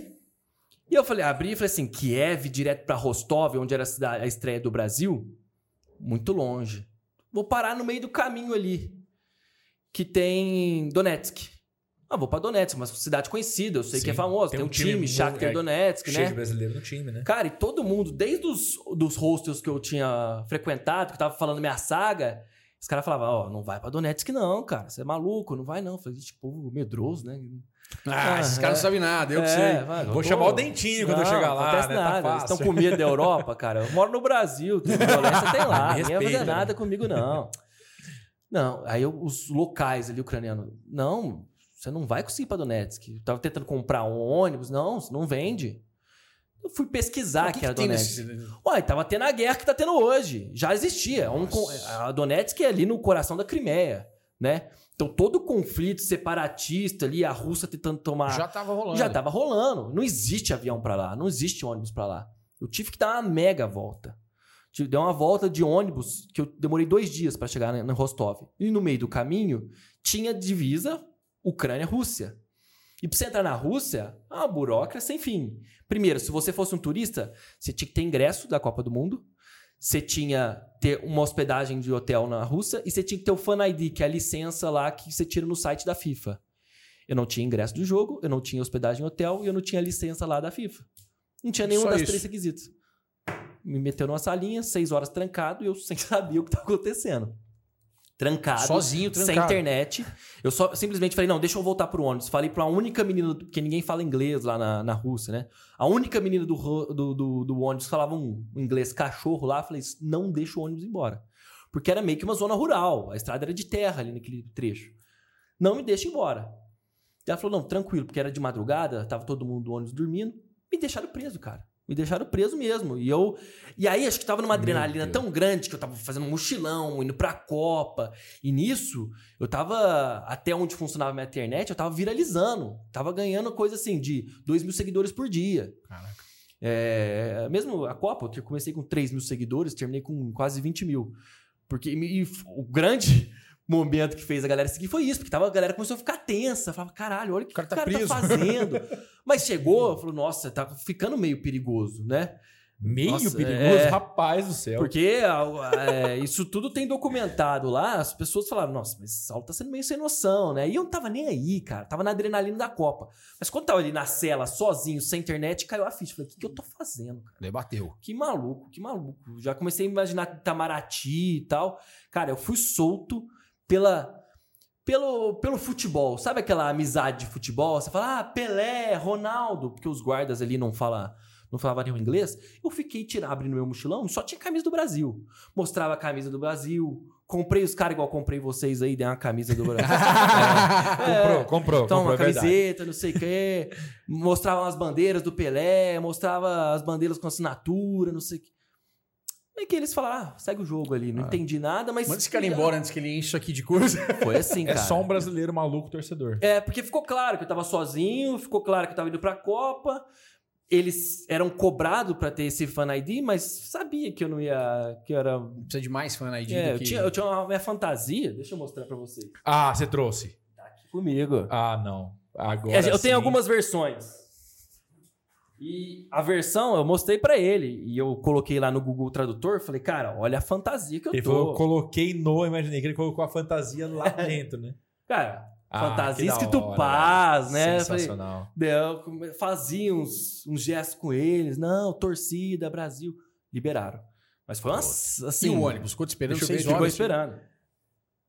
e eu falei, abri e falei assim, Kiev direto pra Rostov, onde era a, cidade, a estreia do Brasil, muito longe. Vou parar no meio do caminho ali, que tem Donetsk. Ah, vou pra Donetsk, uma cidade conhecida, eu sei Sim, que é famoso, tem, um time, mu- Shakhtar é, Donetsk, Cheio de né? brasileiro no time, né? Cara, e todo mundo, desde os dos hostels que eu tinha frequentado, que eu tava falando minha saga, os caras falavam, ó, não vai pra Donetsk não, cara, você é maluco, não vai não. Eu falei, tipo, medroso, né? Ah, esses Ah, caras é. não sabem nada, eu que É, sei. vai, eu Vou tô- chamar o Dentinho quando eu Não, chegar não lá, acontece né? Tá nada. Eles fácil. estão com medo da Europa, cara. Eu moro no Brasil, tem violência tem lá. Ninguém vai fazer respeita, nada né? comigo, não. Não, aí eu- os locais ali ucranianos, não, você não vai conseguir ir pra Donetsk. Eu tava tentando comprar um ônibus, não, você não vende. Eu fui pesquisar que, que, era que Donetsk. nesse... Ué, tava tendo a guerra que tá tendo hoje. Já existia. É um a Donetsk é ali no coração da Crimeia, né? Então todo o conflito separatista ali, a Rússia tentando tomar Já tava rolando. já tava rolando. Não existe avião pra lá, não existe ônibus pra lá. Eu tive que dar uma mega volta. Tive- Deu uma volta de ônibus que eu demorei dois dias pra chegar na Rostov. E no meio do caminho tinha divisa Ucrânia-Rússia. E pra você entrar na Rússia, é uma burocracia sem fim. Primeiro, se você fosse um turista, você tinha que ter ingresso da Copa do Mundo. Você tinha ter uma hospedagem de hotel na Rússia e você tinha que ter o Fan ID, que é a licença lá que você tira no site da FIFA. Eu não tinha ingresso do jogo, eu não tinha hospedagem em hotel e eu não tinha licença lá da FIFA. Não tinha nenhum Só das isso. três requisitos. Me meteu numa salinha, seis horas trancado e eu sem saber o que estava acontecendo. Trancado, Sozinho, sem trancado. internet. Eu só simplesmente falei, não, deixa eu voltar pro ônibus. Falei pra única menina, porque ninguém fala inglês lá na, na Rússia, né? A única menina do, do, do, do ônibus falava um inglês cachorro lá. Falei, não deixa o ônibus embora. Porque era meio que uma zona rural. A estrada era de terra ali naquele trecho. Não me deixa embora. E ela falou, não, tranquilo, porque era de madrugada, tava todo mundo do ônibus dormindo. Me deixaram preso, cara. Me deixaram preso mesmo. E eu. E aí, acho que tava numa adrenalina tão grande que eu tava fazendo um mochilão, indo pra Copa. E nisso, eu tava. Até onde funcionava minha internet, eu tava viralizando. Tava ganhando coisa assim de 2 mil seguidores por dia. Caraca. É, mesmo a Copa, eu comecei com 3 mil seguidores, terminei com quase 20 mil. Porque e o grande momento que fez a galera seguir foi isso, porque tava, a galera começou a ficar tensa. Falava, caralho, olha o que o cara, tá tá, preso." fazendo. Mas chegou, falou, nossa, tá ficando meio perigoso, né? Meio Nossa, perigoso, é. rapaz do céu. Porque é, isso tudo tem documentado lá, as pessoas falaram, nossa, mas esse Saulo tá sendo meio sem noção, né? E eu não tava nem aí, cara, tava na adrenalina da Copa. Mas quando tava ali na cela, sozinho, sem internet, caiu a ficha. Falei, o que, que eu tô fazendo, cara? Debateu. Que maluco, que maluco. Já comecei a imaginar Itamaraty e tal. Cara, eu fui solto pela. Pelo, pelo futebol, sabe aquela amizade de futebol? Você fala, ah, Pelé, Ronaldo, porque os guardas ali não falam não falava nenhum inglês. Eu fiquei tirando, abrindo meu mochilão, só tinha camisa do Brasil. Mostrava a camisa do Brasil. Comprei os caras igual comprei vocês aí, dei uma camisa do Brasil. Comprou, comprou, Então, comprou, uma é camiseta, não sei o quê. Mostrava as bandeiras do Pelé, mostrava as bandeiras com assinatura, não sei o quê. Aí que eles falaram, ah, segue o jogo ali. Não entendi nada, mas. Manda esse cara embora antes que ele enche isso aqui de coisa. Foi assim, É cara. só um brasileiro maluco torcedor. É, porque ficou claro que eu tava sozinho, ficou claro que eu tava indo pra Copa. Eles eram cobrados pra ter esse fan ID, mas sabia que eu não ia. que eu era. Precisa de mais fan ID É, do eu, que... tinha, eu tinha uma minha fantasia, deixa eu mostrar pra vocês. Ah, você trouxe. Tá aqui comigo. Ah, não. Agora É, eu sim. tenho algumas versões. E a versão eu mostrei pra ele. E eu coloquei lá no Google Tradutor. Falei, cara, olha a fantasia que eu Ele tô. falou, coloquei no, imaginei que ele colocou a fantasia lá dentro, né? Cara, Ah, fantasia escrito hora, paz, né? Eu falei, Sensacional. Eu come- fazia uns, uns gestos com eles. Não, torcida, Brasil. Liberaram. Mas foi uma, assim... E o ônibus? Ficou te esperando eu seis Ficou horas. esperando.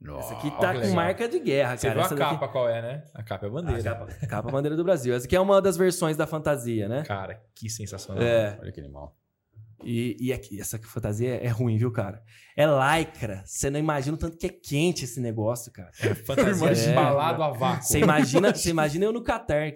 Nossa. Essa aqui tá com marca de guerra, Você cara. viu a daqui- capa qual é, né? A capa é a bandeira. A capa, capa bandeira do Brasil. Essa aqui é uma das versões da fantasia, né? Cara, que sensacional. É. Olha que animal. E, e aqui, essa fantasia é ruim, viu, cara? É lycra. Você não imagina o tanto que é quente esse negócio, cara. Fantasia É. embalado a vácuo. Você imagina, você imagina eu no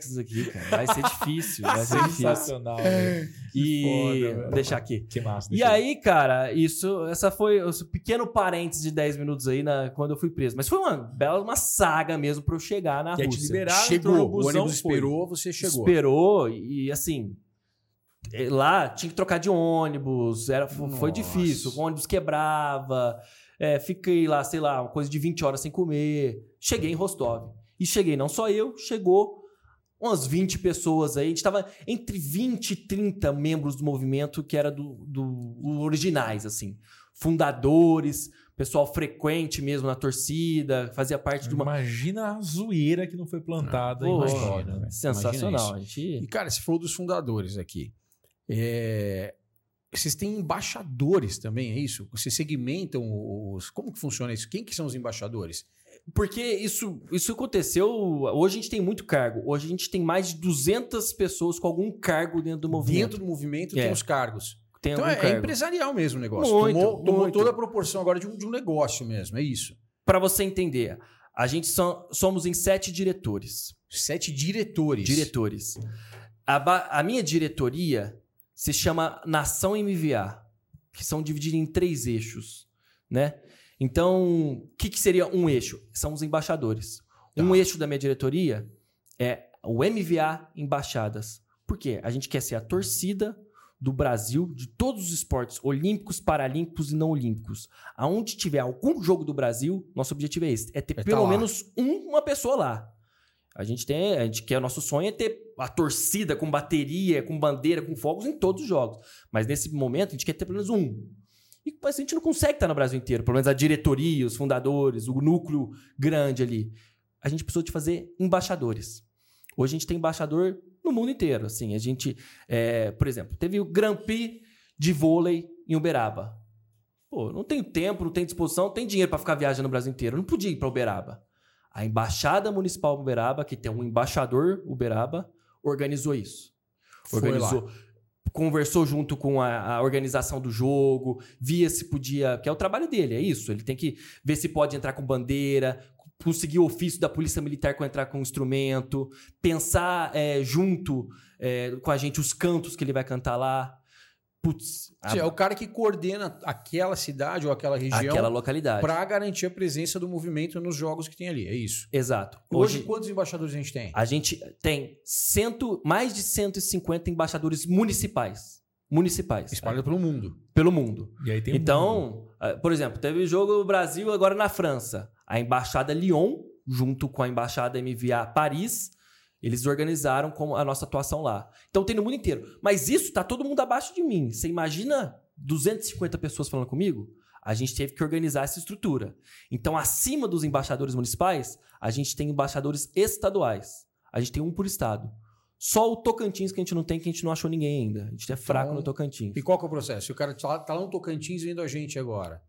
isso aqui, cara. Vai ser difícil. Vai ser difícil. Sensacional. velho. E foda, velho. vou deixar aqui. Que massa. E deixa eu aí, cara, isso, essa foi o pequeno parênteses de 10 minutos aí na, quando eu fui preso. Mas foi uma bela uma saga mesmo pra eu chegar na E aí te Rússia. liberaram, Chegou. O busão, ônibus foi. esperou, você chegou. Esperou e assim. Eh, Lá tinha que trocar de ônibus, era, fo- foi difícil. O ônibus quebrava. é, fiquei lá, sei lá, uma coisa de 20 horas sem comer. Cheguei em Rostov. E cheguei, não só eu, chegou umas 20 pessoas aí. A gente tava entre 20 e 30 membros do movimento que era do, do os originais, assim. Fundadores, pessoal frequente mesmo na torcida, fazia parte de uma. Imagina a zoeira que não foi plantada Pô, em história. né? Sensacional. A E, gente... cara, você falou dos fundadores aqui. É, Vocês têm embaixadores também, é isso? Vocês segmentam os... Como que funciona isso? Quem que são os embaixadores? Porque isso, isso aconteceu. Hoje a gente tem muito cargo. Hoje a gente tem mais de 200 pessoas com algum cargo dentro do movimento. Dentro do movimento É. tem os cargos. tem Então é, é cargo. empresarial mesmo o negócio. Muito, tomou tomou muito. toda a proporção agora de um, de um negócio mesmo, é isso. Para você entender, a gente são- somos em sete diretores. Sete diretores. Diretores. A, a minha diretoria se chama Nação MVA, que são divididos em três eixos, né? Então, o que, que seria um eixo? São os embaixadores. Um Tá. eixo da minha diretoria é o MVA Embaixadas. Por quê? A gente quer ser a torcida do Brasil de todos os esportes olímpicos, paralímpicos e não olímpicos. Aonde tiver algum jogo do Brasil, nosso objetivo é esse, é ter É tá pelo lá. menos um- uma pessoa lá. A gente tem, a gente quer, o nosso sonho é ter a torcida com bateria, com bandeira, com fogos em todos os jogos. Mas nesse momento a gente quer ter pelo menos um. E a gente não consegue estar no Brasil inteiro, pelo menos a diretoria, os fundadores, o núcleo grande ali. A gente precisou de fazer embaixadores. Hoje a gente tem embaixador no mundo inteiro. Assim, a gente, é, por exemplo, teve o Grand Prix de vôlei em Uberaba. Pô, não tenho tempo, não tenho disposição, não tenho dinheiro para ficar viajando no Brasil inteiro. Eu não podia ir para Uberaba. A Embaixada Municipal Uberaba, que tem um embaixador Uberaba, organizou isso. Foi Organizou. Conversou junto com a, a organização do jogo, via se podia. Que é o trabalho dele, é isso. Ele tem que ver se pode entrar com bandeira, conseguir o ofício da Polícia Militar com entrar com instrumento, pensar é, junto é, com a gente os cantos que ele vai cantar lá. Putz, a- É o cara que coordena aquela cidade ou aquela região aquela localidade. para garantir a presença do movimento nos jogos que tem ali. É isso. Exato. Hoje, Hoje, quantos embaixadores a gente tem? A gente tem cento, mais de 150 embaixadores municipais. Municipais. Espalhado pelo mundo. Pelo mundo. E aí tem um mundo. Então, ah, por exemplo, teve o jogo Brasil agora na França. A embaixada Lyon, junto com a embaixada MVA Paris, eles organizaram com a nossa atuação lá. Então tem no mundo inteiro. Mas isso tá todo mundo abaixo de mim. Você imagina 250 pessoas falando comigo? A gente teve que organizar essa estrutura. Então, acima dos embaixadores municipais, a gente tem embaixadores estaduais. A gente tem um por estado. Só o Tocantins que a gente não tem, que a gente não achou ninguém ainda. A gente é fraco Então, no Tocantins. E qual que é o processo? O cara tá lá, tá lá no Tocantins vendo a gente agora.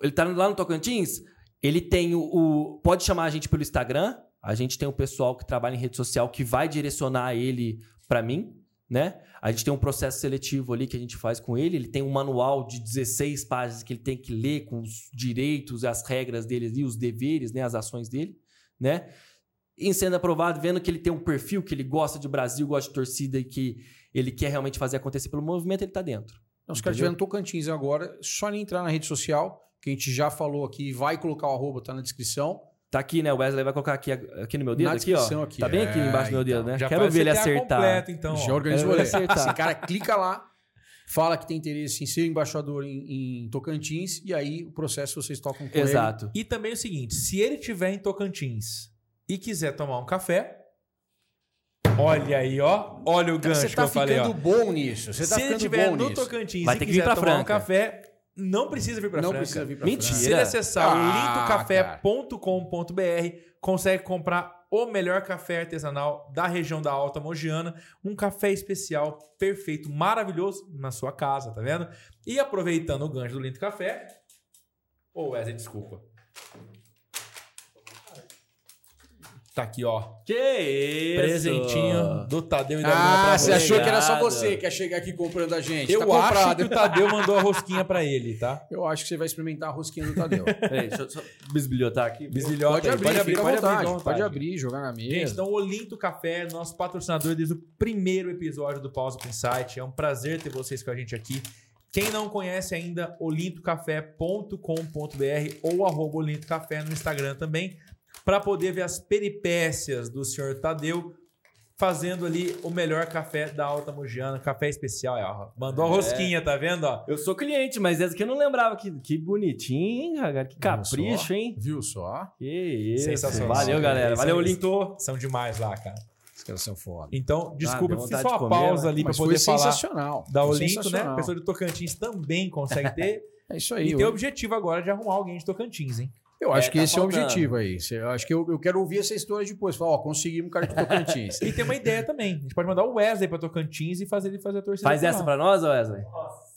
Ele tá lá no Tocantins, ele tem o, o- Pode chamar a gente pelo Instagram. A gente tem um pessoal que trabalha em rede social que vai direcionar ele pra mim, né? A gente tem um processo seletivo ali que a gente faz com ele. Ele tem um manual de 16 páginas que ele tem que ler com os direitos, as regras dele ali, os deveres, né? As ações dele, né? Em sendo aprovado, vendo que ele tem um perfil, que ele gosta de Brasil, gosta de torcida e que ele quer realmente fazer acontecer pelo movimento, ele tá dentro. Se o cara Entendeu? estiver no Tocantins agora, só ele entrar na rede social, que a gente já falou aqui, vai colocar o arroba, tá na descrição. Tá aqui, né? O Wesley vai colocar aqui, aqui no meu dedo, Na aqui, ó. aqui, Tá bem aqui é, embaixo do meu dedo, então. né? Já Quero ver ele CTA acertar. completo, então. já organizou ele. acertar. Esse cara clica lá, fala que tem interesse em ser embaixador em, em Tocantins, e aí o processo vocês tocam com ele. Exato. E também o seguinte: se ele tiver em Tocantins e quiser tomar um café, olha aí, ó. Olha o gancho você que tá eu falei, ó. ficando bom nisso. Você tá se ele ficando estiver bom no nisso. Tocantins Vai e ter que vir quiser pra tomar um café, não precisa vir pra Não Franca. precisa vir pra Mentira. Franca. Se acessar Ah, o lintocafé.com.br, consegue comprar o melhor café artesanal da região da Alta Mogiana, um café especial, perfeito, maravilhoso na sua casa, tá vendo? E aproveitando o gancho do Linto Café, ô Wesley, desculpa. Tá aqui, ó. Que isso? Presentinho do Tadeu e da Ah, você achou que era só você que ia chegar aqui comprando a gente. Eu tá acho que o Tadeu mandou a rosquinha pra ele, tá? Eu acho que você vai experimentar a rosquinha do Tadeu. Peraí, deixa eu só bisbilhotar aqui. Bisbilhota pode abrir, pode abrir, pode vontade, abrir, Pode abrir, jogar na mesa. Gente, então Olinto Café, nosso patrocinador desde o primeiro episódio do Pausa com Insight. É um prazer ter vocês com a gente aqui. Quem não conhece ainda, olintocafé.com.br ou arroba Olinto Café no Instagram também, para poder ver as peripécias do senhor Tadeu fazendo ali o melhor café da Alta Mogiana, café especial. Ó, mandou a É. rosquinha, tá vendo? Ó? Eu sou cliente, mas essa aqui eu não lembrava. Que, que bonitinho, hein, cara? Que capricho, só? hein? Viu só? Que isso. Sensacional. Valeu, galera. Eles Valeu, Linto. São demais lá, cara. Os caras são foda. Então, desculpa, deu fiz só uma comer, pausa né? ali para poder falar sensacional. da Olinto, né? A pessoa de Tocantins também consegue ter. É isso aí. e tem o objetivo agora de arrumar alguém de Tocantins, hein? Eu acho É, que tá esse é o faltando. objetivo aí. Eu acho que eu, eu quero ouvir essa história depois. Falar, ó, conseguimos um cara de Tocantins. E tem uma ideia também. A gente pode mandar o Wesley para Tocantins e fazer ele fazer a torcida. Faz essa pra nós, Wesley?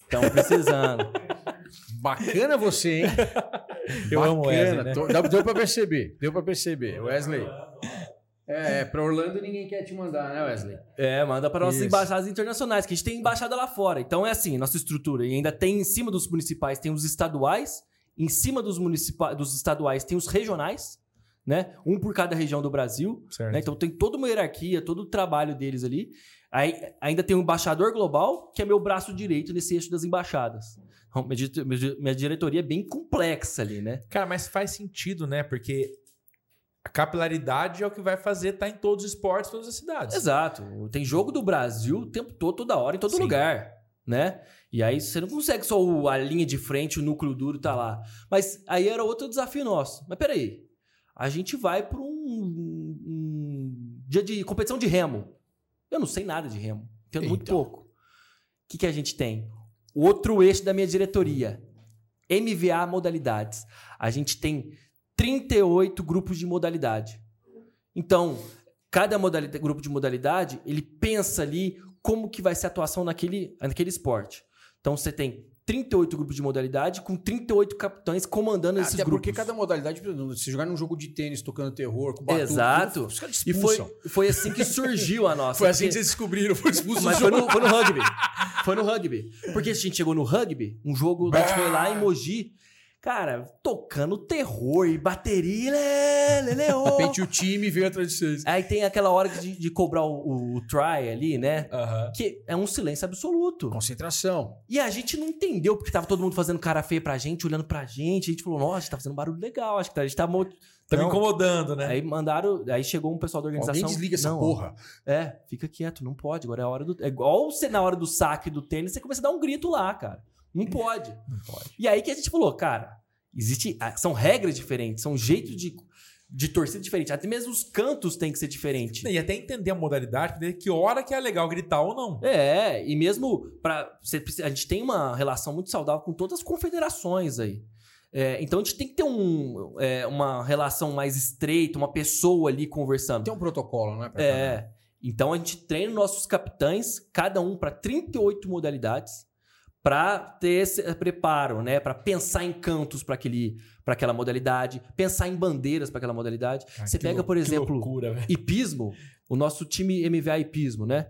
Estamos precisando. Bacana você, hein? Eu amo o Wesley, né? Deu pra perceber. Deu pra perceber. Wesley. É, pra Orlando ninguém quer te mandar, né, Wesley? É, manda para nossas Isso. embaixadas internacionais, que a gente tem embaixada lá fora. Então é assim, nossa estrutura. E ainda tem em cima dos municipais, tem os estaduais. Em cima dos, municipa dos estaduais tem os regionais, né? Um por cada região do Brasil. Certo. né? Então tem toda uma hierarquia, todo o trabalho deles ali. Aí, ainda tem o embaixador global, que é meu braço direito nesse eixo das embaixadas. Então, minha, di- minha- minha diretoria é bem complexa ali, né? Cara, mas faz sentido, né? Porque a capilaridade é o que vai fazer estar em todos os esportes, todas as cidades. Exato. Tem jogo do Brasil o tempo todo, toda hora, em todo Sim. lugar, né? E aí você não consegue só a linha de frente, o núcleo duro tá lá. Mas aí era outro desafio nosso. Mas peraí, a gente vai para um, um dia de competição de remo. Eu não sei nada de remo, entendo muito Então. pouco. O que, que a gente tem? O outro eixo da minha diretoria, MVA modalidades. A gente tem 38 grupos de modalidade. Então, cada modalidade, grupo de modalidade, ele pensa ali como que vai ser a atuação naquele, naquele esporte. Então, você tem 38 grupos de modalidade com 38 capitães comandando esses Até grupos. porque cada modalidade, se jogar num jogo de tênis tocando terror, com batuque, Exato. os caras E foi, foi assim que surgiu a nossa. Foi assim que porque- vocês descobriram, foi expulso Mas foi no, foi no rugby. Foi no rugby. Porque a gente chegou no rugby, um jogo, a gente foi lá em Mogi, cara, tocando terror e bateria, lé, lé, De repente o time veio atrás de vocês. Aí tem aquela hora de, de cobrar o, o- o try ali, né? Que é um silêncio absoluto. Concentração. E a gente não entendeu, porque tava todo mundo fazendo cara feia pra gente, olhando pra gente. A gente falou, nossa, tá fazendo barulho legal, acho que a gente tá... Mo... Tá me incomodando, né? Aí mandaram, aí chegou um pessoal da organização. Alguém desliga essa não, porra. É, fica quieto, não pode. Agora é a hora do. É igual você na hora do saque do tênis, você começa a dar um grito lá, cara. Não pode. Não pode. E aí que a gente falou, cara, Existe, ah, são regras diferentes, são jeitos de, de torcida diferentes. Até mesmo os cantos têm que ser diferentes. E até entender a modalidade, ver que hora que é legal gritar ou não. É, e mesmo para a gente tem uma relação muito saudável com todas as confederações aí. É, então a gente tem que ter um, é, uma relação mais estreita, uma pessoa ali conversando. Tem um protocolo, né? É. Então a gente treina nossos capitães, cada um para 38 modalidades, para ter esse eh, preparo, né? Para pensar em cantos para aquele, para aquela modalidade, pensar em bandeiras para aquela modalidade. Ah, Você pega, por exemplo, loucura, hipismo, o nosso time MVA hipismo, né?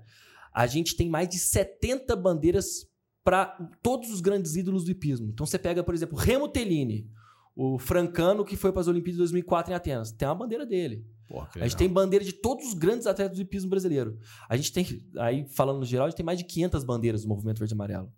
A gente tem mais de 70 bandeiras para todos os grandes ídolos do hipismo. Então você pega, por exemplo, Remo Tellini, o francano que foi para as Olimpíadas de 2004 em Atenas. Tem uma bandeira dele. Porra, A gente tem bandeira de todos os grandes atletas do hipismo brasileiro. A gente tem, aí falando no geral, a gente tem mais de 500 bandeiras do movimento verde e amarelo.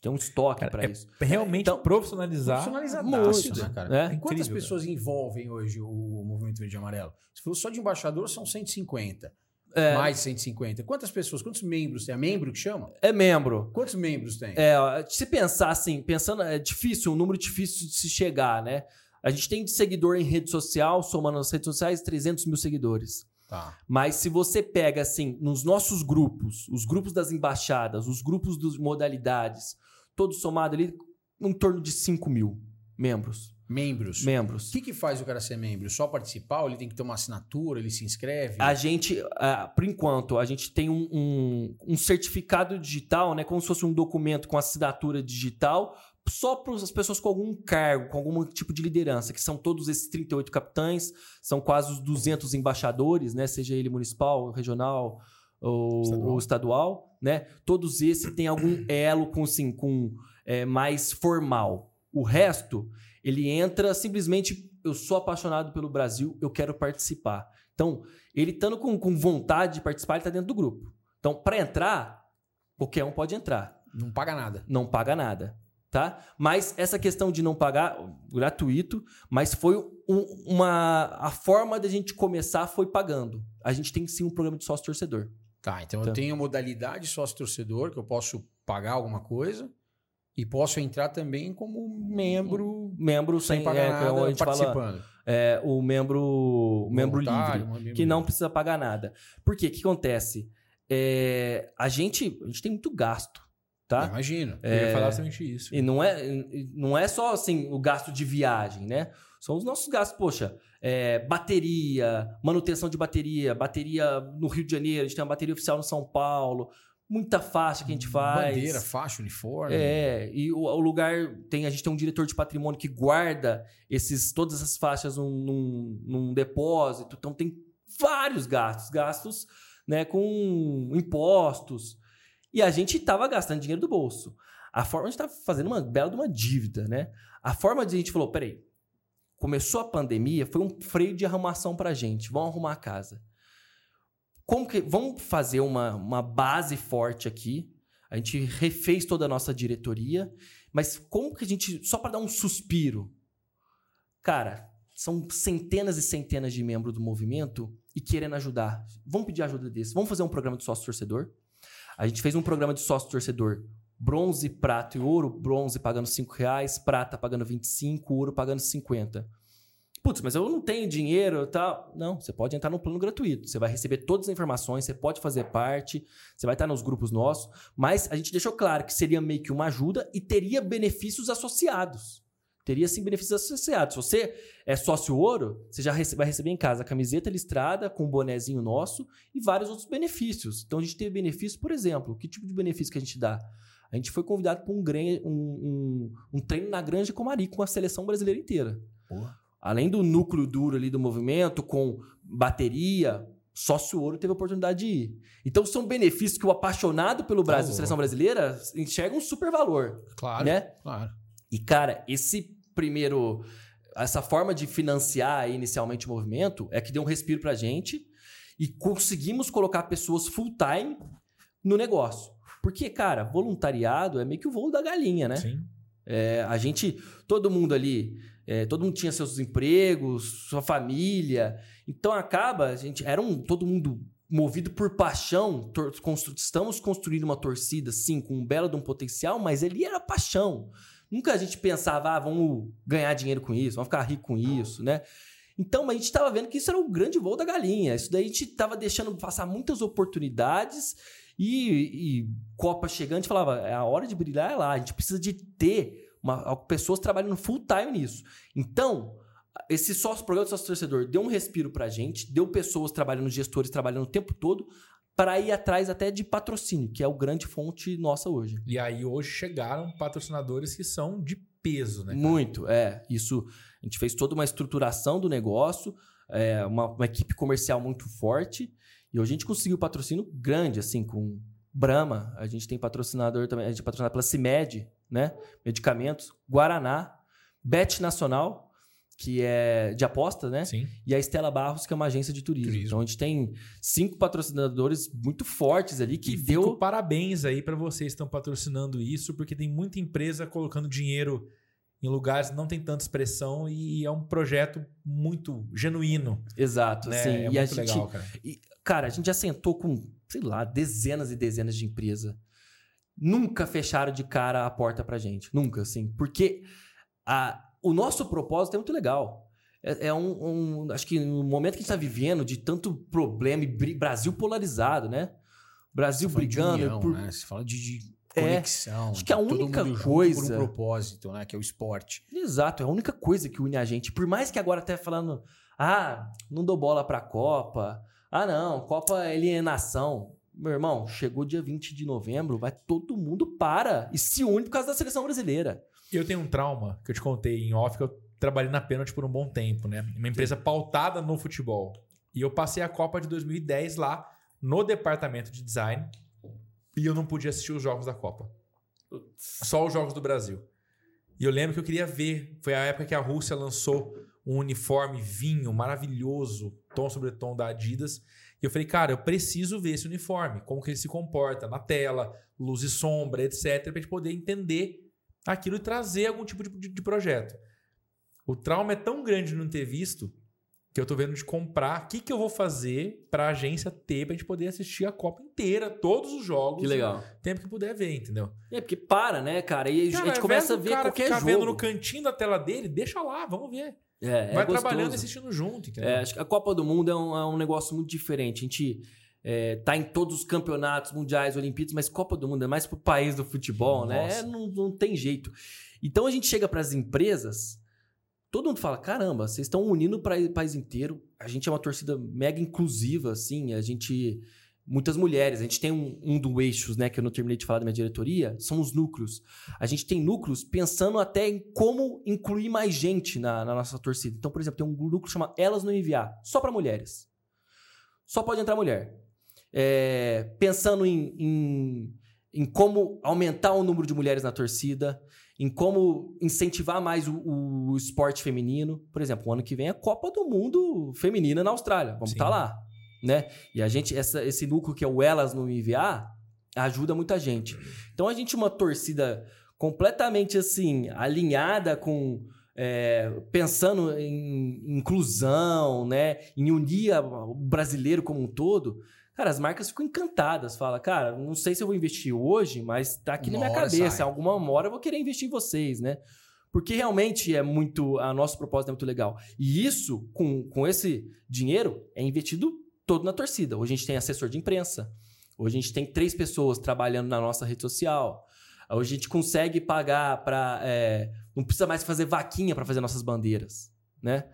Tem um estoque Cara, para é isso. Realmente Então, profissionalizar. Profissionalizadaço, Muito, né, cara? né? E Quantas Incrível, pessoas envolvem hoje o, movimento verde e amarelo? Se for só de embaixador, são 150. É, Mais de 150. Quantas pessoas, quantos membros tem? É membro que chama? é membro. Quantos membros tem? É, se pensar assim, pensando, é difícil, um número difícil de se chegar, né? A gente tem de seguidor em rede social, somando nas redes sociais, 300 mil seguidores. Tá. Mas se você pega, assim, nos nossos grupos, os grupos das embaixadas, os grupos das modalidades, todos somados ali, em torno de 5 mil membros. Membros. O Membros. que, que faz o cara ser membro? Só participar? Ele tem que ter uma assinatura? Ele se inscreve? A gente, ah, por enquanto, a gente tem um, um, um certificado digital, né? Como se fosse um documento com assinatura digital, só para as pessoas com algum cargo, com algum tipo de liderança, que são todos esses 38 capitães, são quase os 200 embaixadores, né? Seja ele municipal, regional ou Estadual. ou estadual, né? Todos esses têm algum elo com, assim, com é, mais formal. O resto, ele entra simplesmente, eu sou apaixonado pelo Brasil, eu quero participar. Então, ele estando com, com vontade de participar, ele está dentro do grupo. Então, para entrar, qualquer um pode entrar. Não paga nada. Não paga nada, tá? Mas essa questão de não pagar, gratuito, mas foi um- uma... A forma da gente começar foi pagando. A gente tem sim um programa de sócio-torcedor. Tá, então eu Tá. tenho a modalidade sócio-torcedor, que eu posso pagar alguma coisa. E posso entrar também como membro Membro sem sem, pagar é, que nada, a gente fala, participando. é, o membro, o membro livre. membro que não precisa pagar nada. Por quê? O que acontece? É, a, gente, a gente tem muito gasto, tá? Imagino. Eu ia falar exatamente isso. E não é, não é só assim o gasto de viagem, né? São os nossos gastos, poxa, é, bateria, manutenção de bateria, bateria no Rio de Janeiro, a gente tem uma bateria oficial no São Paulo, muita faixa que a gente faz. Bandeira, faixa, uniforme. É, e o, o lugar tem a gente tem um diretor de patrimônio que guarda esses todas essas faixas num, num, num depósito, então tem vários gastos, gastos né, com impostos. E a gente estava gastando dinheiro do bolso. A forma a gente estava fazendo uma bela de uma dívida, né? A forma de a gente falou, peraí, começou a pandemia, foi um freio de arrumação pra gente. Vamos arrumar a casa. Como que vamos fazer uma, uma base forte aqui? A gente refez toda a nossa diretoria, mas como que a gente só para dar um suspiro? Cara, são centenas e centenas de membros do movimento e querendo ajudar. Vamos pedir ajuda desse. Vamos fazer um programa de sócio torcedor. A gente fez um programa de sócio torcedor bronze, prata e ouro. Bronze pagando 5 reais, prata pagando 25, ouro pagando 50. Putz, mas eu não tenho dinheiro e tal. Não, você pode entrar no plano gratuito. Você vai receber todas as informações, você pode fazer parte, você vai estar nos grupos nossos. Mas a gente deixou claro que seria meio que uma ajuda e teria benefícios associados. Teria sim benefícios associados. Se você é sócio ouro, você já vai receber em casa a camiseta listrada com um bonezinho nosso e vários outros benefícios. Então a gente teve benefícios, por exemplo, que tipo de benefício que a gente dá? A gente foi convidado para um, um, um- um treino na Granja Comari com a seleção brasileira inteira. Porra. Além do núcleo duro ali do movimento, com bateria, sócio ouro teve a oportunidade de ir. Então são benefícios que o apaixonado pelo Brasil, louco. seleção brasileira, enxerga um super valor, Claro. né? Claro. E, cara, esse primeiro. Essa forma de financiar inicialmente o movimento é que deu um respiro pra gente e conseguimos colocar pessoas full time no negócio. Porque, cara, voluntariado é meio que o voo da galinha, né? Sim. É, a gente, todo mundo ali, é, todo mundo tinha seus empregos, sua família. Então acaba, a gente era um, todo mundo movido por paixão. tor- constru- estamos construindo uma torcida, sim, com um belo de um potencial, mas ele era paixão. Nunca a gente pensava, ah, vamos ganhar dinheiro com isso, vamos ficar rico com isso, né? Então, a gente estava vendo que isso era o grande voo da galinha. Isso daí a gente estava deixando passar muitas oportunidades e, e Copa chegando, a gente falava, é a hora de brilhar é lá. A gente precisa de ter uma- pessoas trabalhando full time nisso. Então, esse sócio programa do sócio torcedor deu um respiro pra gente, deu pessoas trabalhando, gestores trabalhando o tempo todo, para ir atrás até de patrocínio, que é o grande fonte nossa hoje. E aí hoje chegaram patrocinadores que são de peso, né? cara? Muito, é. Isso, a gente fez toda uma estruturação do negócio, é, uma, uma equipe comercial muito forte, e hoje a gente conseguiu patrocínio grande, assim, com Brahma, a gente tem patrocinador também, a gente é patrocinado pela CIMED, né? Medicamentos, Guaraná, Bet Nacional, que é de aposta, né? Sim. E a Estela Barros, que é uma agência de turismo. Turismo. Então a gente tem cinco patrocinadores muito fortes ali que e deu. parabéns aí pra vocês que estão patrocinando isso, porque tem muita empresa colocando dinheiro em lugares que não tem tanta expressão e é um projeto muito genuíno. Exato, Né? assim. é e muito a gente, legal, cara. Cara, a gente já sentou com, sei lá, dezenas e dezenas de empresas. Nunca fecharam de cara a porta pra gente. Nunca, assim. Porque a, o nosso propósito é muito legal. É, é um, um- Acho que no momento que a gente tá vivendo, de tanto problema e Brasil polarizado, né? Brasil Você fala de brigando união, por. né? Você fala de, de conexão. acho que a de todo única coisa- por um propósito, né? Que é o esporte. Exato, é a única coisa que une a gente. Por mais que agora até falando, ah, não dou bola pra Copa. Ah, não, Copa é alienação. Meu irmão, chegou dia 20 de novembro, vai todo mundo para e se une por causa da seleção brasileira. Eu tenho um trauma que eu te contei em off, que eu trabalhei na Pênalti por um bom tempo, né? Uma empresa pautada no futebol. E eu passei a Copa de 2010 lá no departamento de design e eu não podia assistir os jogos da Copa. Só os jogos do Brasil. E eu lembro que eu queria ver. Foi a época que a Rússia lançou um uniforme vinho maravilhoso, tom sobre tom da Adidas. E eu falei, cara, eu preciso ver esse uniforme, como que ele se comporta na tela, luz e sombra, etc, pra gente poder entender aquilo e trazer algum tipo de, de- de projeto. O trauma é tão grande de não ter visto que eu tô vendo de comprar. O que, que eu vou fazer pra agência ter pra gente poder assistir a Copa inteira, todos os jogos. Que legal. o Tempo que puder ver, entendeu? É porque para, né, cara? E Cara, a gente começa a ver cara qualquer ficar jogo. vendo no cantinho da tela dele, deixa lá, vamos ver. É, é Vai gostoso. trabalhando e assistindo junto, entendeu? É, acho que a Copa do Mundo é um, é um negócio muito diferente. A gente é, tá em todos os campeonatos mundiais, Olimpíadas, mas Copa do Mundo é mais pro país do futebol, né? Nossa. É, não, não tem jeito. Então a gente chega pras empresas, todo mundo fala: caramba, vocês estão unindo para o país inteiro. A gente é uma torcida mega inclusiva, assim. A gente. Muitas mulheres. A gente tem um, um do eixos, né? Que eu não terminei de falar da minha diretoria. São os núcleos. A gente tem núcleos pensando até em como incluir mais gente na, na nossa torcida. Então, por exemplo, tem um núcleo que chama Elas no Enviar, só para mulheres. Só pode entrar mulher. É, pensando em, em, em como aumentar o número de mulheres na torcida, em como incentivar mais o, o esporte feminino. Por exemplo, o ano que vem é a Copa do Mundo Feminina na Austrália. Vamos estar lá. Né? E a gente, essa- esse núcleo que é o Elas no Enviar, ajuda muita gente. Então a gente uma torcida completamente assim, alinhada com. é, pensando em inclusão, né? Em unir a- o brasileiro como um todo. Cara, as marcas ficam encantadas. Fala, cara, não sei se eu vou investir hoje, mas tá aqui Uma na minha cabeça. sai. Alguma hora eu vou querer investir em vocês, né? Porque realmente é muito. A nosso propósito é muito legal. E isso, com, com esse dinheiro, é investido todo na torcida. Hoje a gente tem assessor de imprensa. Hoje a gente tem três pessoas trabalhando na nossa rede social. Hoje a gente consegue pagar para. não precisa mais fazer vaquinha para fazer nossas bandeiras, né?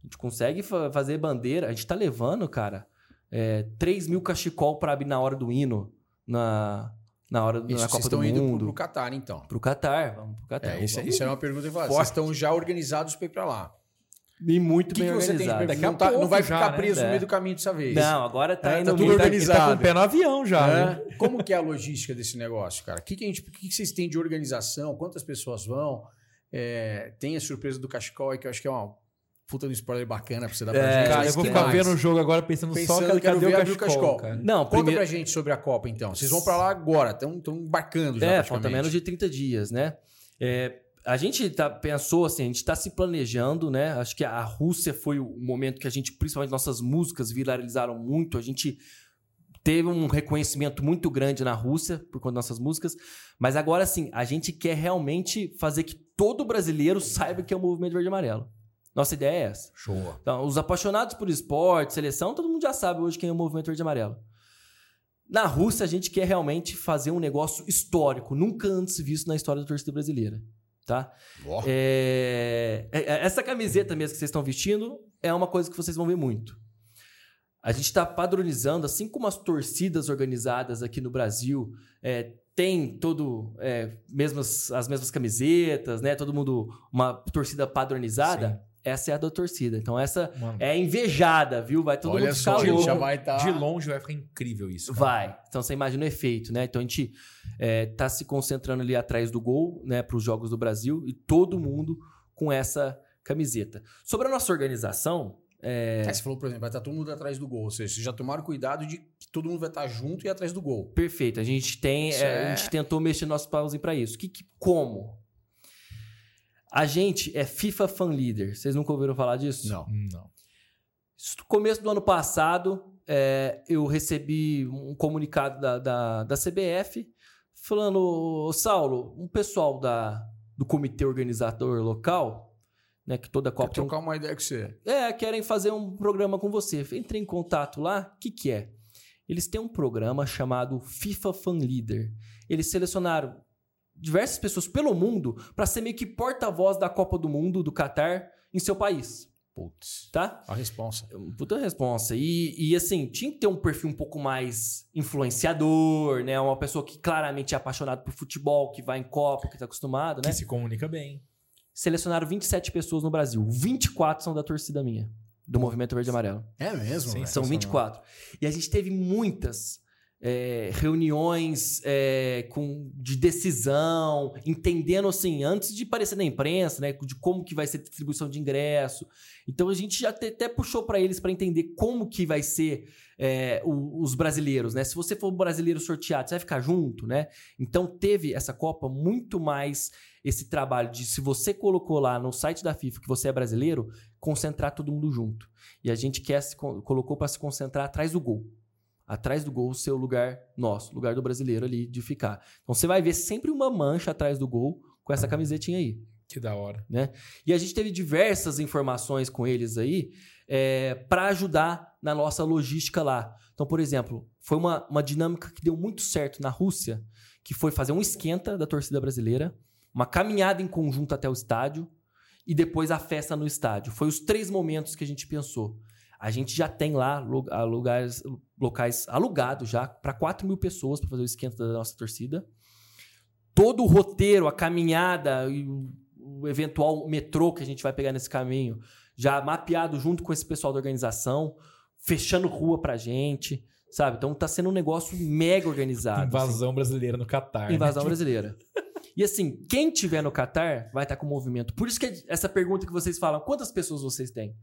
A gente consegue fa- fazer bandeira. A gente tá levando, cara, é, 3 mil cachecol para abrir na hora do hino na, na hora Isso, na vocês Copa do estão indo pro, Mundo. Catar, então. Pro Catar, vamos pro Catar. É, isso, era uma pergunta que eu. Vocês estão já organizados para ir para lá. E muito que, bem que você tem de organizado. Daqui a Não, tá- não vai já, ficar né? preso no É. meio do caminho dessa vez. Não, agora tá É, indo tá tudo muito- Ele tá- tá com organizado. o pé no avião já, né? É. Como que é a logística desse negócio, cara? O que, que, a gente, o que, que vocês têm de organização? Quantas pessoas vão? É, tem a surpresa do cachecol aí, que eu acho que é uma puta de spoiler bacana pra você dar pra É, gente. Cara, eu vou que ficar mais? vendo o jogo agora pensando, Pensando, só cadê, quero ver o cachecol. cara. Não, Conta primeiro... pra gente sobre a Copa, então. Vocês vão pra lá agora, estão embarcando já É, falta menos de 30 dias, né? É, a gente tá, pensou assim, a gente está se planejando, né? Acho que a Rússia foi o momento que a gente, principalmente nossas músicas, viralizaram muito. A gente teve um reconhecimento muito grande na Rússia por conta das nossas músicas, mas agora sim, a gente quer realmente fazer que todo brasileiro saiba que é o movimento verde e amarelo. Nossa ideia é essa. Show. Então, os apaixonados por esporte, seleção, todo mundo já sabe hoje quem é o movimento verde e amarelo. Na Rússia, a gente quer realmente fazer um negócio histórico, nunca antes visto na história da torcida brasileira. Tá? Ó. É, Essa camiseta mesmo que vocês estão vestindo é uma coisa que vocês vão ver muito. A gente está padronizando, assim como as torcidas organizadas aqui no Brasil é, tem todo é, mesmas, as mesmas camisetas, né? Todo mundo uma torcida padronizada. Essa é a da torcida. Então essa Mano, é invejada, viu? Vai todo Olha mundo só, ficar gente, louco. já vai estar. de longe vai ficar incrível isso. cara. Vai. Então você imagina o efeito, né? Então a gente é, tá se concentrando ali atrás do gol, né, para os jogos do Brasil e todo mundo com essa camiseta. Sobre a nossa organização, é, Você falou, por exemplo, vai estar todo mundo atrás do gol. Ou seja, vocês já tomaram cuidado de que todo mundo vai estar junto e atrás do gol. perfeito. A gente tem, é, é- a gente tentou mexer nosso pauzinho para isso. Que, que- como? A gente é FIFA Fan Leader. Vocês nunca ouviram falar disso? Não. Não. Isso No começo do ano passado, é, eu recebi um comunicado da, da, da CBF falando, "Ô, Saulo, um pessoal da, do comitê organizador local, né, que toda Quer Copa tem um- trocar uma ideia com você. é, querem fazer um programa com você. Entrei em contato lá. O que, que é? Eles têm um programa chamado FIFA Fan Leader. Eles selecionaram diversas pessoas pelo mundo para ser meio que porta-voz da Copa do Mundo do Catar em seu país, Putz. tá? A responsa. Puta responsa. E, e assim, tinha que ter um perfil um pouco mais influenciador, né? Uma pessoa que claramente é apaixonada por futebol, que vai em Copa, que tá acostumado, né? Que se comunica bem. Selecionaram 27 pessoas no Brasil. 24 são da torcida minha, do Movimento Verde e Amarelo. É mesmo? Sim? São 24. E a gente teve muitas é, reuniões é, com, de decisão, entendendo assim, antes de aparecer na imprensa, né, de como que vai ser a distribuição de ingresso. Então a gente já até, até puxou para eles para entender como que vai ser é, o- os brasileiros, né? Se você for brasileiro sorteado, você vai ficar junto, né? Então teve essa Copa muito mais esse trabalho de se você colocou lá no site da FIFA que você é brasileiro, concentrar todo mundo junto. E a gente quer se colocou para se concentrar atrás do gol. Atrás do gol, o seu lugar nosso, lugar do brasileiro ali de ficar. Então você vai ver sempre uma mancha atrás do gol com essa camisetinha aí. Que da hora. E a gente teve diversas informações com eles aí para ajudar na nossa logística lá. Então, por exemplo, foi uma, uma dinâmica que deu muito certo na Rússia, que foi fazer um esquenta da torcida brasileira, uma caminhada em conjunto até o estádio e depois a festa no estádio. Foi os três momentos que a gente pensou. A gente já tem lá lugares, locais alugados já para 4 mil pessoas para fazer o esquenta da nossa torcida. Todo o roteiro, a caminhada e o, eventual metrô que a gente vai pegar nesse caminho, já mapeado junto com esse pessoal da organização, fechando rua pra gente, sabe? Então tá sendo um negócio mega organizado. assim. Invasão brasileira no Catar. né? Invasão brasileira. E assim, quem tiver no Catar vai estar com movimento. Por isso que essa pergunta que vocês falam, quantas pessoas vocês têm?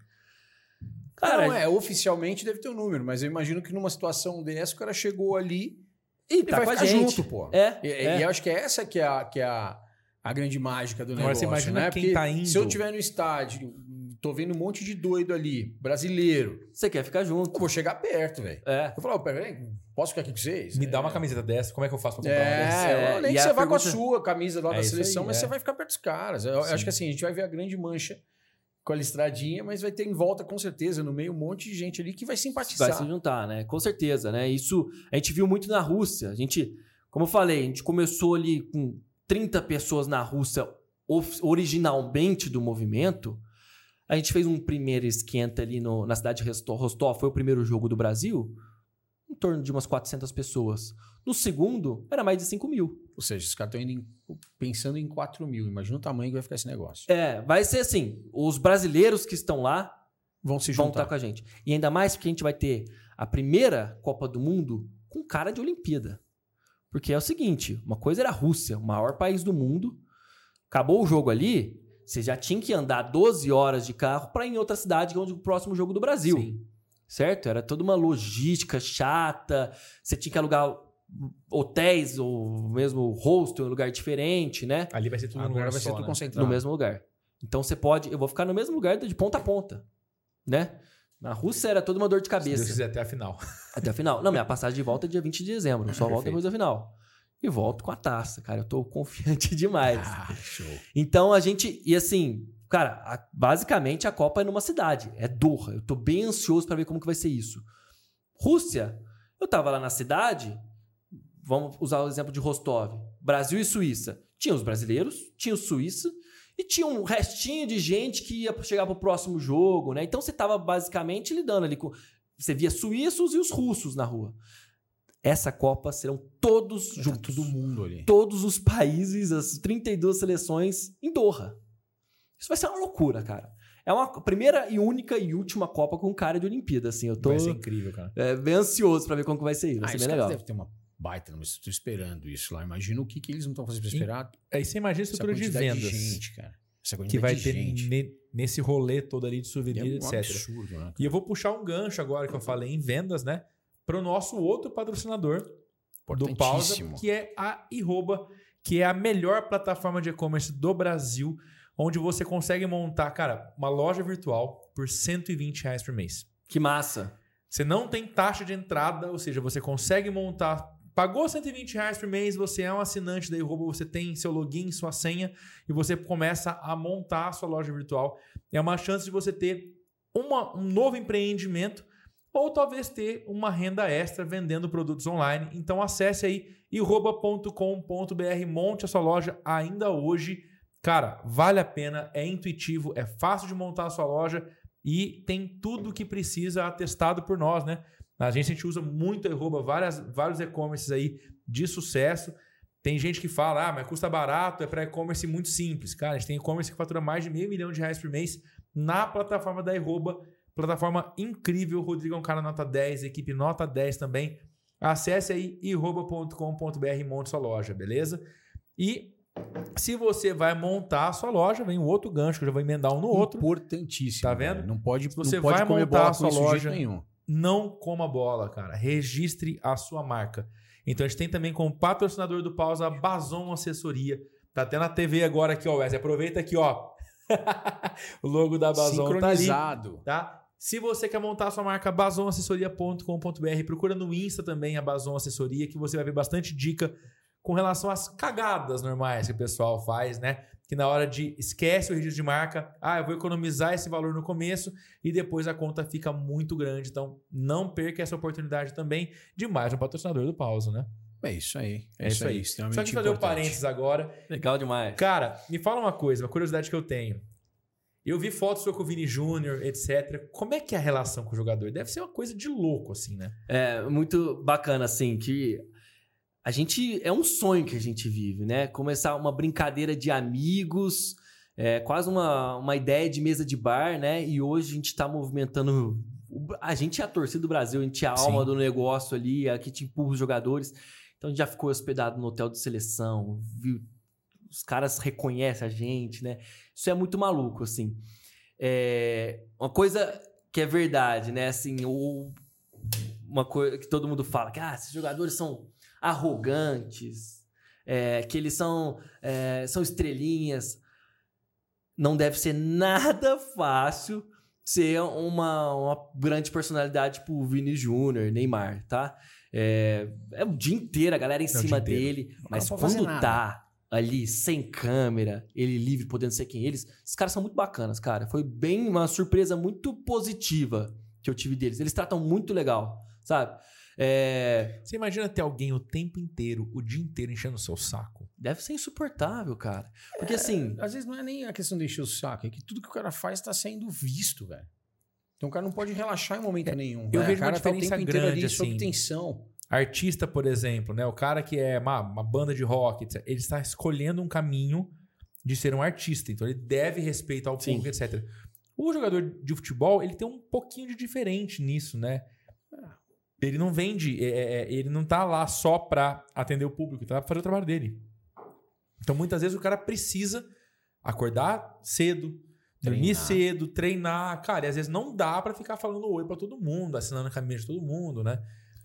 Cara, não, é, oficialmente deve ter um número, mas eu imagino que numa situação dessa o cara chegou ali e e tá vai com a gente. junto, pô. É, E, é. e eu acho que é essa que é a, que é a, a grande mágica do Agora negócio, você imagina né? quem Porque tá indo. se eu tiver no estádio, tô vendo um monte de doido ali, brasileiro, Você quer ficar junto. eu vou chegar perto, velho. É. Eu falo, "Ô, peraí, posso ficar aqui com vocês? Me É. dá uma camiseta dessa, como é que eu faço pra comprar uma dessa? É, É, nem e que você vá com a pergunta- sua camisa lá É da seleção, aí, mas é. você vai ficar perto dos caras. Eu Sim. acho que assim, a gente vai ver a grande mancha com a listradinha, mas vai ter em volta, com certeza, no meio, um monte de gente ali que vai simpatizar. Vai se juntar, né? Com certeza, né? Isso a gente viu muito na Rússia. A gente, como eu falei, a gente começou ali com 30 pessoas na Rússia originalmente do movimento. A gente fez um primeiro esquenta ali no- na cidade de Rostov, foi o primeiro jogo do Brasil, em torno de umas 400 pessoas. No segundo, era mais de 5 mil. Ou seja, os caras estão indo em- pensando em 4 mil. Imagina o tamanho que vai ficar esse negócio. É, vai ser assim: os brasileiros que estão lá Vão se vão juntar. estar com a gente. E ainda mais porque a gente vai ter a primeira Copa do Mundo com cara de Olimpíada. Porque é o seguinte, uma coisa era a Rússia, o maior país do mundo. Acabou o jogo ali, você já tinha que andar 12 horas de carro para ir em outra cidade, onde o próximo jogo do Brasil. Sim. Certo? Era toda uma logística chata. Você tinha que alugar hotéis ou mesmo hostel em um lugar diferente, né? Ali vai ser tudo no Agora lugar vai ser só, tudo né? concentrado. no mesmo lugar. Então você pode, eu vou ficar no mesmo lugar de ponta a ponta, né? Na Rússia era toda uma dor de Se Deus cabeça. quiser até a final. Até a final. Não, minha passagem de volta é dia 20 de dezembro. Só volto depois da final. E volto com a taça, cara. Eu tô confiante demais. Ah, show. Então a gente. E assim, cara, a- basicamente a Copa é numa cidade. É Doha. Eu tô bem ansioso pra ver como que vai ser isso. Rússia, eu tava lá na cidade. Vamos usar o exemplo de Rostov. Brasil e Suíça. Tinha os brasileiros, tinha os suíços e tinha um restinho de gente que ia chegar pro próximo jogo, né? Então você tava basicamente lidando ali com. Você via suíços e os russos na rua. Essa Copa serão todos Tá juntos todo mundo ali. todos os países, as 32 seleções em Doha. Isso vai ser uma loucura, cara. É uma primeira e única e última Copa com cara de Olimpíada, assim. Eu tô Vai ser incrível, cara. é, bem ansioso pra ver como que vai ser. Vai Ah, ser bem legal. devem ter uma baita, mas estou esperando isso lá. Imagina o que, que eles não estão fazendo pra esperar. Aí você imagina a Essa estrutura de quantidade vendas de gente, cara. Essa que vai ter ne- nesse rolê todo ali de É souvenir, um etc. absurdo, né? E eu vou puxar um gancho agora que eu falei em vendas, né? Para o nosso outro patrocinador do Pausa, que é a Iroba, que é a melhor plataforma de e-commerce do Brasil, onde você consegue montar, cara, uma loja virtual por 120 reais por mês. Que massa. Você não tem taxa de entrada, ou seja, você consegue montar. Pagou 120 reais por mês, você é um assinante da Iroba, você tem seu login, sua senha, e você começa a montar a sua loja virtual. É uma chance de você ter uma- um novo empreendimento ou talvez ter uma renda extra vendendo produtos online. Então acesse aí iroba.com.br, monte a sua loja ainda hoje. Cara, vale a pena, é intuitivo, é fácil de montar a sua loja e tem tudo o que precisa atestado por nós, né? Na agência a gente usa muito a Iroba, várias, vários e-commerces aí de sucesso. Tem gente que fala, ah, mas custa barato, é para e-commerce muito simples. Cara, a gente tem e-commerce que fatura mais de meio milhão de reais por mês na plataforma da Iroba. Plataforma incrível, Rodrigo é um cara nota 10, equipe nota 10 também. Acesse aí iroba.com.br e monte sua loja, beleza? E se você vai montar a sua loja, vem um outro gancho que eu já vou emendar um no outro. Importantíssimo. Tá vendo? cara. Não pode, você não pode vai montar a sua loja- nenhum. Não coma bola, cara. Registre a sua marca. Então a gente tem também como patrocinador do Pausa a Bazon Assessoria. Tá até na TV agora aqui, ó, Wesley. Aproveita aqui, ó. o logo da Bazon tá ali. Sincronizado. tá? Se você quer montar a sua marca, bazonassessoria.com.br, procura no Insta também a Bazon Assessoria, que você vai ver bastante dica com relação às cagadas normais que o pessoal faz, né? Que na hora de esquece o registro de marca, ah, eu vou economizar esse valor no começo e depois a conta fica muito grande. Então, não perca essa oportunidade também de mais um patrocinador do Pausa, né? É isso aí. É, É isso aí. extremamente Só que fazer o importante. parênteses agora. Legal demais. Cara, me fala uma coisa, uma curiosidade que eu tenho. Eu vi fotos sua com o Vini Júnior, etc. Como é que é a relação com o jogador? Deve ser uma coisa de louco, assim, né? É muito bacana, assim, que a gente. É um sonho que a gente vive, né? Começar uma brincadeira de amigos, é, quase uma, uma ideia de mesa de bar, né? E hoje a gente tá movimentando. A gente é a torcida do Brasil, a gente é a alma Sim. do negócio ali, é a que te empurra os jogadores. Então a gente já ficou hospedado no hotel de seleção, viu? Os caras reconhecem a gente, né? Isso é muito maluco, assim. É, uma coisa que é verdade, né? Assim, o, uma coisa que todo mundo fala, que ah, esses jogadores são arrogantes, é, que eles são, é, são estrelinhas. Não deve ser nada fácil ser uma, uma grande personalidade tipo Vini Júnior, Neymar, tá? É, é o dia inteiro a galera em É cima dele, mas quando tá ali sem câmera, ele livre, podendo ser quem eles, esses caras são muito bacanas, cara. Foi bem uma surpresa muito positiva que eu tive deles. Eles tratam muito legal, sabe? É, Você imagina ter alguém o tempo inteiro, o dia inteiro enchendo o seu saco? deve ser insuportável, cara. Porque assim, Às vezes não é nem a questão de encher o saco, é que tudo que o cara faz está sendo visto, velho. Então o cara não pode relaxar em momento nenhum. eu velho. vejo o cara uma tá o diferença tempo grande, ali sob assim. tensão. Artista, por exemplo, né? O cara que é uma, uma banda de rock, etc., ele está escolhendo um caminho de ser um artista. Então ele deve respeitar o Sim. público, etc. O jogador de futebol, ele tem um pouquinho de diferente nisso, né? Ele não vende, é, é, ele não tá lá só pra atender o público, ele tá lá pra fazer o trabalho dele. Então muitas vezes o cara precisa acordar cedo, dormir Treinar. cedo, treinar. Cara, e às vezes não dá pra ficar falando oi pra todo mundo, assinando a camisa de todo mundo, né?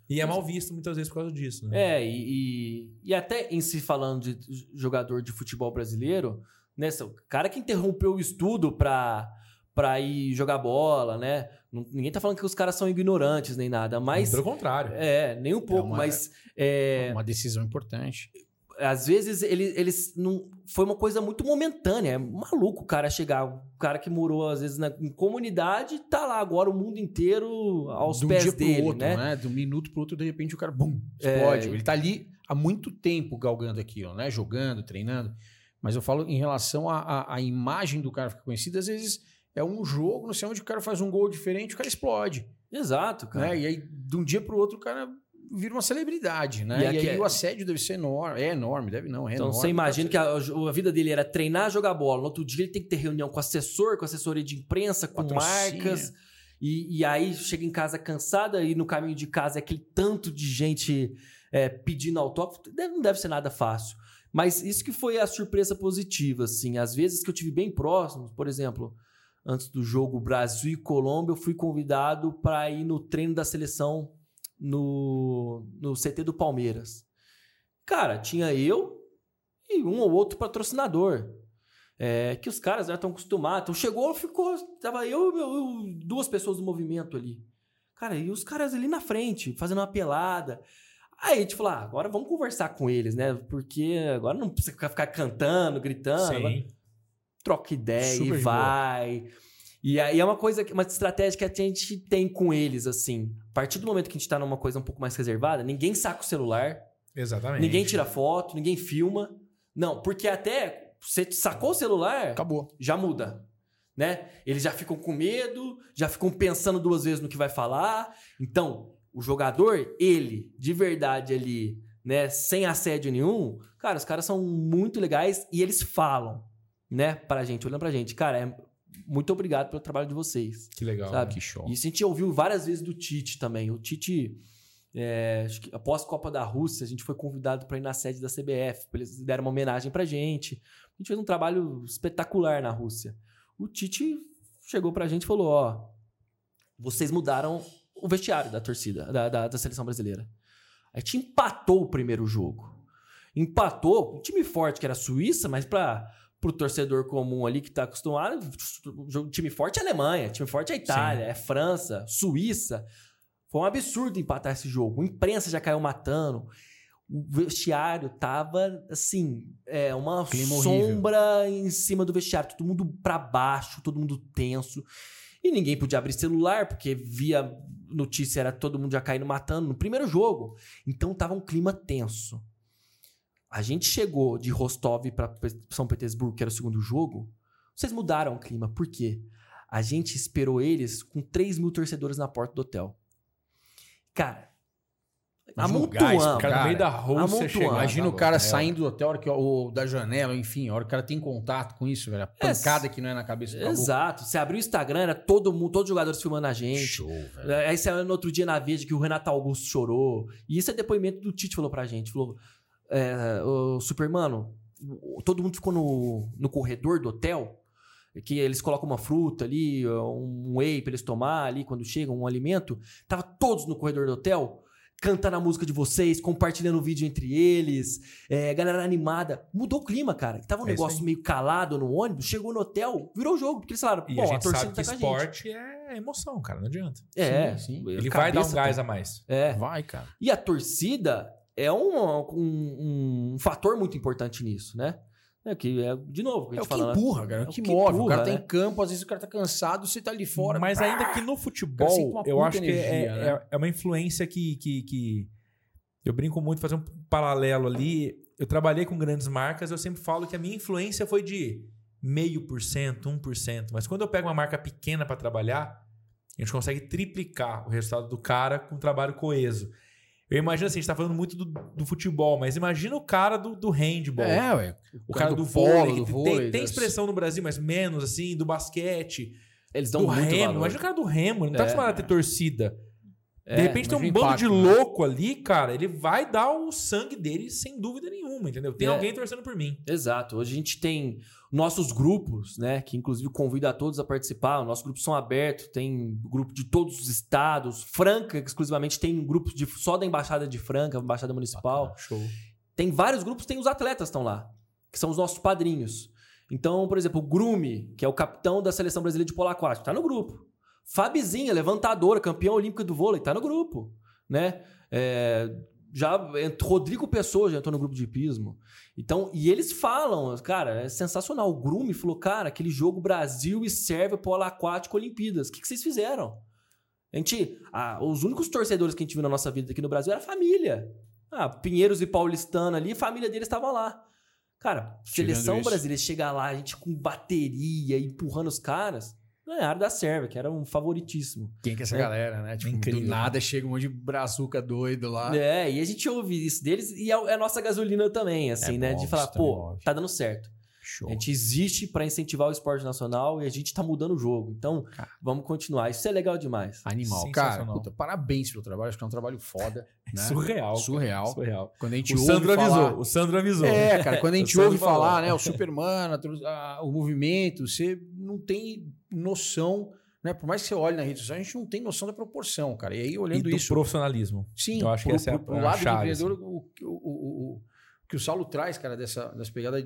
E é mal visto muitas vezes por causa disso, né? é, e, e, e até em se falando de jogador de futebol brasileiro, né, o cara que interrompeu o estudo pra, pra ir jogar bola, né? Ninguém tá falando que os caras são ignorantes nem nada, mas. Pelo contrário. É, nem um pouco, uma- mas. é, Uma decisão importante. às vezes ele- eles não. Foi uma coisa muito momentânea. É maluco o cara chegar. O cara que morou, às vezes, na em comunidade, tá lá agora o mundo inteiro aos de um pés dia dele, pro outro, né? né? De um minuto pro outro, de repente o cara, bum, É. explode. Ele tá ali há muito tempo galgando aquilo, né? Jogando, treinando. Mas eu falo em relação à imagem do cara ficar conhecido, às vezes é um jogo, não sei onde o cara faz um gol diferente, o cara explode. Exato, cara. Né? E aí, de um dia pro outro, o cara vira uma celebridade, né? E E, aí é- o assédio deve ser enorme. É enorme, deve não, é Então enorme. você imagina que a, a vida dele era treinar, jogar bola. No outro dia ele tem que ter reunião com assessor, com assessoria de imprensa, com marcas. E, e aí chega em casa cansada e no caminho de casa é aquele tanto de gente é, pedindo autógrafo. Deve- não deve ser nada fácil. Mas isso que foi a surpresa positiva, assim. Às vezes que eu tive bem próximo, por exemplo, antes do jogo Brasil e Colômbia, eu fui convidado para ir no treino da seleção no, no CT do Palmeiras. Cara, tinha eu e um ou outro patrocinador. É, que os caras já estão acostumados. Então chegou, ficou. Tava eu e duas pessoas do movimento ali. Cara, e os caras ali na frente, fazendo uma pelada. Aí a gente falou: ah, agora vamos conversar com eles, né? Porque agora não precisa ficar, cantando, gritando. agora Sim. Troca ideia Super e boa. vai. E aí é uma coisa, uma estratégia que a gente tem com eles, assim. A partir do momento que a gente tá numa coisa um pouco mais reservada, ninguém saca o celular, Exatamente. ninguém tira foto, ninguém filma. Não, porque até você sacou o celular, Acabou. já muda. Né? Eles já ficam com medo, já ficam pensando duas vezes no que vai falar. Então, o jogador, ele, de verdade ali, né, sem assédio nenhum, cara, os caras são muito legais e eles falam, né, pra gente, olhando pra gente, cara, é, muito obrigado pelo trabalho de vocês. Que legal. Sabe? Que show. Isso a gente ouviu várias vezes do Tite também. O Tite, é, após a Copa da Rússia, a gente foi convidado para ir na sede da CBF. Eles deram uma homenagem pra gente. A gente fez um trabalho espetacular na Rússia. O Tite chegou pra gente e falou: Ó, vocês mudaram o vestiário da torcida, da, da, da seleção brasileira. A gente empatou o primeiro jogo. Empatou, um time forte que era a Suíça, mas para o torcedor comum ali que tá acostumado, time forte é a Alemanha, time forte é a Itália, é França, Suíça. Foi um absurdo empatar esse jogo. A imprensa já caiu matando. O vestiário tava, assim, é uma Clima horrível. sombra em cima do vestiário. Todo mundo pra baixo, todo mundo tenso. E ninguém podia abrir celular, porque via notícia, era todo mundo já caindo matando no primeiro jogo. Então tava um clima tenso. A gente chegou de Rostov para São Petersburgo, que era o segundo jogo. Vocês mudaram o clima. Por quê? A gente esperou eles com 3 mil torcedores na porta do hotel. Cara, O cara no meio da Rússia Amontoando. chegando. Imagina o tá cara é. saindo do hotel, a hora que- ou da janela, enfim, a hora que o cara tem contato com isso, velho. A É, pancada que não é na cabeça do. Exato. Você abriu o Instagram, era todo mundo, todos os jogadores filmando a gente. Show, velho. Aí saiu no outro dia na Veja que o Renato Augusto chorou. E isso é depoimento do Tite falou pra gente. Falou, é, o Supermano, todo mundo ficou no, no corredor do hotel, que eles colocam uma fruta ali, um whey pra eles tomar ali quando chegam, um alimento. Tava todos no corredor do hotel, cantando a música de vocês, compartilhando o vídeo entre eles, é, galera animada. Mudou o clima, cara. Tava um É negócio meio calado no ônibus, chegou no hotel, virou jogo. Porque eles falaram, E bom, a a, gente torcida sabe que tá com a gente. esporte é emoção, cara. Não adianta. É, Sim, sim. Ele a vai dar um cabeça gás a mais. É. Vai, cara. E a torcida é um, um, um fator muito importante nisso, né? É que é, de novo, que a É o gente que fala, né? empurra, cara. É É o o que que move. o empurra, cara tá né? em campo, às vezes o cara tá cansado, você tá ali fora. Mas ainda que no futebol, eu acho que energia, é, né? é- é uma influência que, que, que- Eu brinco muito, fazer um paralelo ali. Eu trabalhei com grandes marcas, eu sempre falo que a minha influência foi de meio por cento, 1%. Mas quando eu pego uma marca pequena para trabalhar, a gente consegue triplicar o resultado do cara com um trabalho coeso. Eu imagino assim, a gente tá falando muito do, do futebol, mas imagina o cara do, do handball. É, ué. O cara do, polo, vôlei, do vôlei, tem, tem das- expressão no Brasil, mas menos assim, do basquete, Eles dão do muito remo. valor. Imagina o cara do remo, ele não tá É. acostumado a ter torcida. É, de repente tem um imagina o bando de impacto, né? louco ali, cara, ele vai dar o sangue dele sem dúvida nenhuma, entendeu? Tem É. alguém torcendo por mim. Exato. Hoje a gente tem nossos grupos, né? Que inclusive convido a todos a participar. Nossos grupos são abertos, tem grupo de todos os estados. Franca, exclusivamente, tem grupos de, só da Embaixada de Franca, Embaixada Municipal. Show. Tem vários grupos, tem os atletas que estão lá, que são os nossos padrinhos. Então, por exemplo, o Grume, que é o capitão da seleção brasileira de polo aquático, tá no grupo. Fabizinha, levantadora, campeã olímpica do vôlei, tá no grupo, né? É, já Rodrigo Pessoa já entrou no grupo de hipismo. Então, e eles falam, cara, é sensacional. O Grume falou, cara, aquele jogo Brasil e Sérvia polo aquático Olimpíadas. O que, que vocês fizeram? A gente, ah, os únicos torcedores que a gente viu na nossa vida aqui no Brasil era a família. Ah, Pinheiros e Paulistano ali, a família deles estava lá. Cara, seleção brasileira chegar lá, a gente com bateria, empurrando os caras, ganharam da Sérvia, que era um favoritíssimo. Quem que é essa É. galera, né? Tipo, Incrível. do nada chega um monte de brazuca doido lá. É, e a gente ouve isso deles e é é a nossa gasolina também, assim, É né? bom, de falar, também pô, óbvio. tá dando certo. Show. A gente existe pra incentivar o esporte nacional e a gente tá mudando o jogo. Então, Cara. vamos continuar. Isso é legal demais. Animal. Cara, puta, parabéns pelo trabalho. Acho que é um trabalho foda. Né? Surreal. cara. Surreal. Surreal. Quando a gente O ouve Sandro falar... avisou. O Sandro avisou. É, cara, quando a gente Sandro ouve falou. falar, né, o Superman, a a- o movimento, você não tem noção, né? Por mais que você olhe na rede social, a gente não tem noção da proporção, cara. E aí, E olhando do isso, profissionalismo. sim, eu acho que pro, essa é a- pro- a lado chave, do empreendedor, o, o, o- o que o Saulo traz, cara, dessa, dessa pegada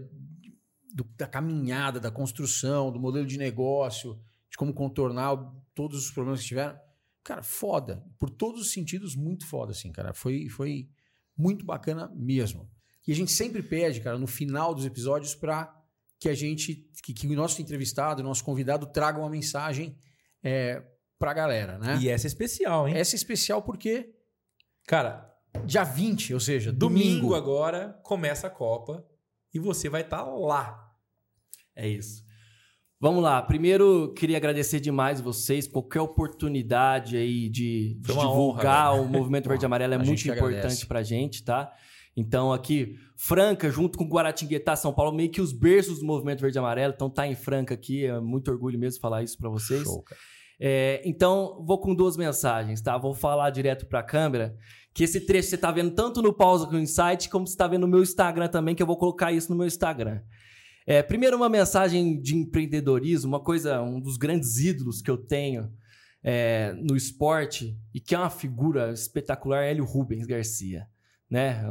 do- da caminhada, da construção, do modelo de negócio, de como contornar todos os problemas que tiveram. Cara, foda. Por todos os sentidos, muito foda, assim, cara. Foi, foi muito bacana mesmo. E a gente sempre pede, cara, no final dos episódios, para que a gente, que, que o nosso entrevistado, o nosso convidado, traga uma mensagem é, pra galera, né? E essa é especial, hein? Essa é especial porque Cara, dia 20, ou seja, domingo, domingo. agora começa a Copa e você vai estar lá. É isso. Vamos lá. Primeiro, queria agradecer demais vocês. Qualquer oportunidade aí de, de divulgar honra, o Movimento Verde e Amarelo é A muito importante agradece. pra gente, tá? Então, aqui, Franca, junto com Guaratinguetá, São Paulo, meio que os berços do Movimento Verde e Amarelo. Então, tá em Franca aqui. É muito orgulho mesmo falar isso pra vocês. Show. É, então, vou com duas mensagens, tá? Vou falar direto pra câmera. Que esse trecho você tá vendo tanto no Pausa com o Insight, como você tá vendo no meu Instagram também, que eu vou colocar isso no meu Instagram. É, primeiro, uma mensagem de empreendedorismo, uma coisa, um dos grandes ídolos que eu tenho é, no esporte, e que é uma figura espetacular, é Hélio Rubens Garcia, né?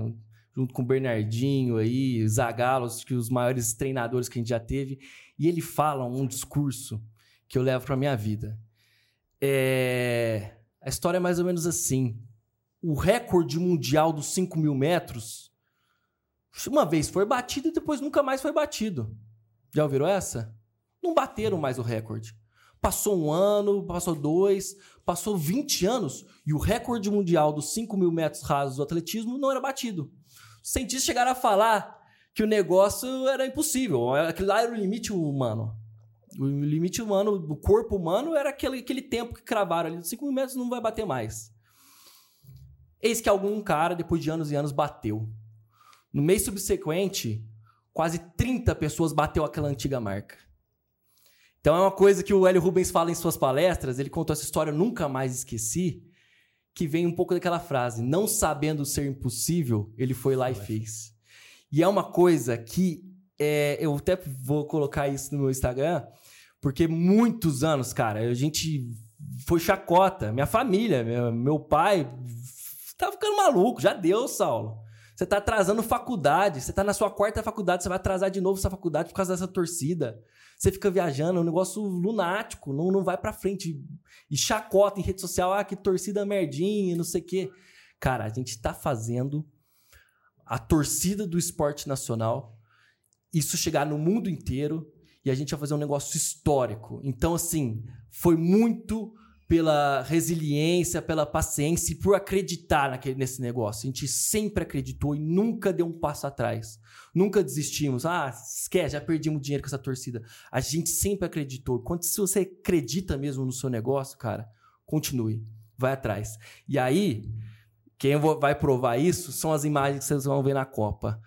Junto com o Bernardinho aí, Zagallo, que os maiores treinadores que a gente já teve. E ele fala um discurso que eu levo pra minha vida. É, A história é mais ou menos assim. O recorde mundial dos 5 mil metros, uma vez foi batido e depois nunca mais foi batido. Já ouviram essa? Não bateram mais o recorde. Passou um ano, passou dois, passou 20 anos e o recorde mundial dos 5 mil metros rasos do atletismo não era batido. Cientistas chegaram a falar que o negócio era impossível. Aquilo lá era o limite humano. O limite humano, do corpo humano, era aquele, aquele tempo que cravaram ali. 5 mil metros não vai bater mais. Eis que algum cara, depois de anos e anos, bateu. No mês subsequente, quase 30 pessoas bateu aquela antiga marca. Então é uma coisa que o Hélio Rubens fala em suas palestras, ele contou essa história, eu nunca mais esqueci, que vem um pouco daquela frase, não sabendo ser impossível, ele foi lá e fez. E é uma coisa que é, eu até vou colocar isso no meu Instagram, porque muitos anos, cara, a gente foi chacota. Minha família, meu, meu pai tá ficando maluco. Já deu, Saulo. Você tá atrasando faculdade. Você tá na sua quarta faculdade, você vai atrasar de novo essa faculdade por causa dessa torcida. Você fica viajando, é um negócio lunático, não, não vai pra frente. E chacota em rede social, ah, que torcida merdinha, não sei o quê. Cara, a gente tá fazendo a torcida do esporte nacional, isso chegar no mundo inteiro e a gente vai fazer um negócio histórico. Então, assim, foi muito pela resiliência, pela paciência e por acreditar naquele, nesse negócio. A gente sempre acreditou e nunca deu um passo atrás. Nunca desistimos. Ah, esquece, já perdimos dinheiro com essa torcida. A gente sempre acreditou. Quando se você acredita mesmo no seu negócio, cara, continue. Vai atrás. E aí, quem vai provar isso são as imagens que vocês vão ver na Copa.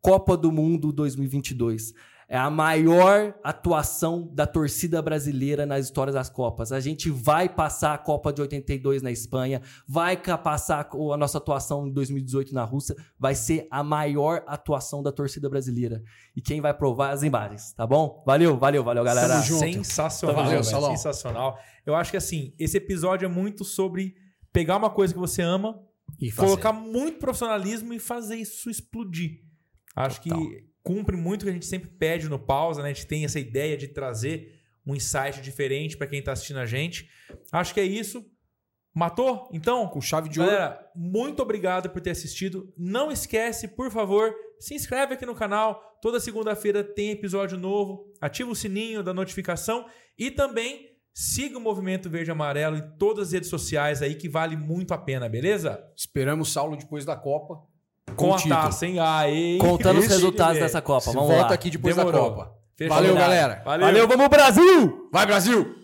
Copa do Mundo 2022. É a maior atuação da torcida brasileira nas histórias das Copas. A gente vai passar a Copa de 82 na Espanha, vai passar a nossa atuação em 2018 na Rússia, vai ser a maior atuação da torcida brasileira. E quem vai provar as imagens, tá bom? Valeu, valeu, valeu, galera. Tamo junto. Sensacional, Tamo junto, velho, Salão. sensacional. Eu acho que assim, esse episódio é muito sobre pegar uma coisa que você ama, E fazer. colocar muito profissionalismo e fazer isso explodir. Acho Total. que cumpre muito o que a gente sempre pede no pausa, né? A gente tem essa ideia de trazer um insight diferente para quem está assistindo a gente. Acho que é isso. Matou? Então, Com chave de ouro. Galera, muito obrigado por ter assistido. Não esquece, por favor, se inscreve aqui no canal. Toda segunda-feira tem episódio novo. Ativa o sininho da notificação e também siga o Movimento Verde e Amarelo em todas as redes sociais aí que vale muito a pena, beleza? Esperamos Saulo depois da Copa. Com, a título. taça, hein? Aê! Contando os resultados vem. dessa Copa. Se Vamos volta lá. aqui depois Demorou. da Copa. Fechou. Valeu, galera. Valeu. Valeu, vamos Brasil! Vai, Brasil!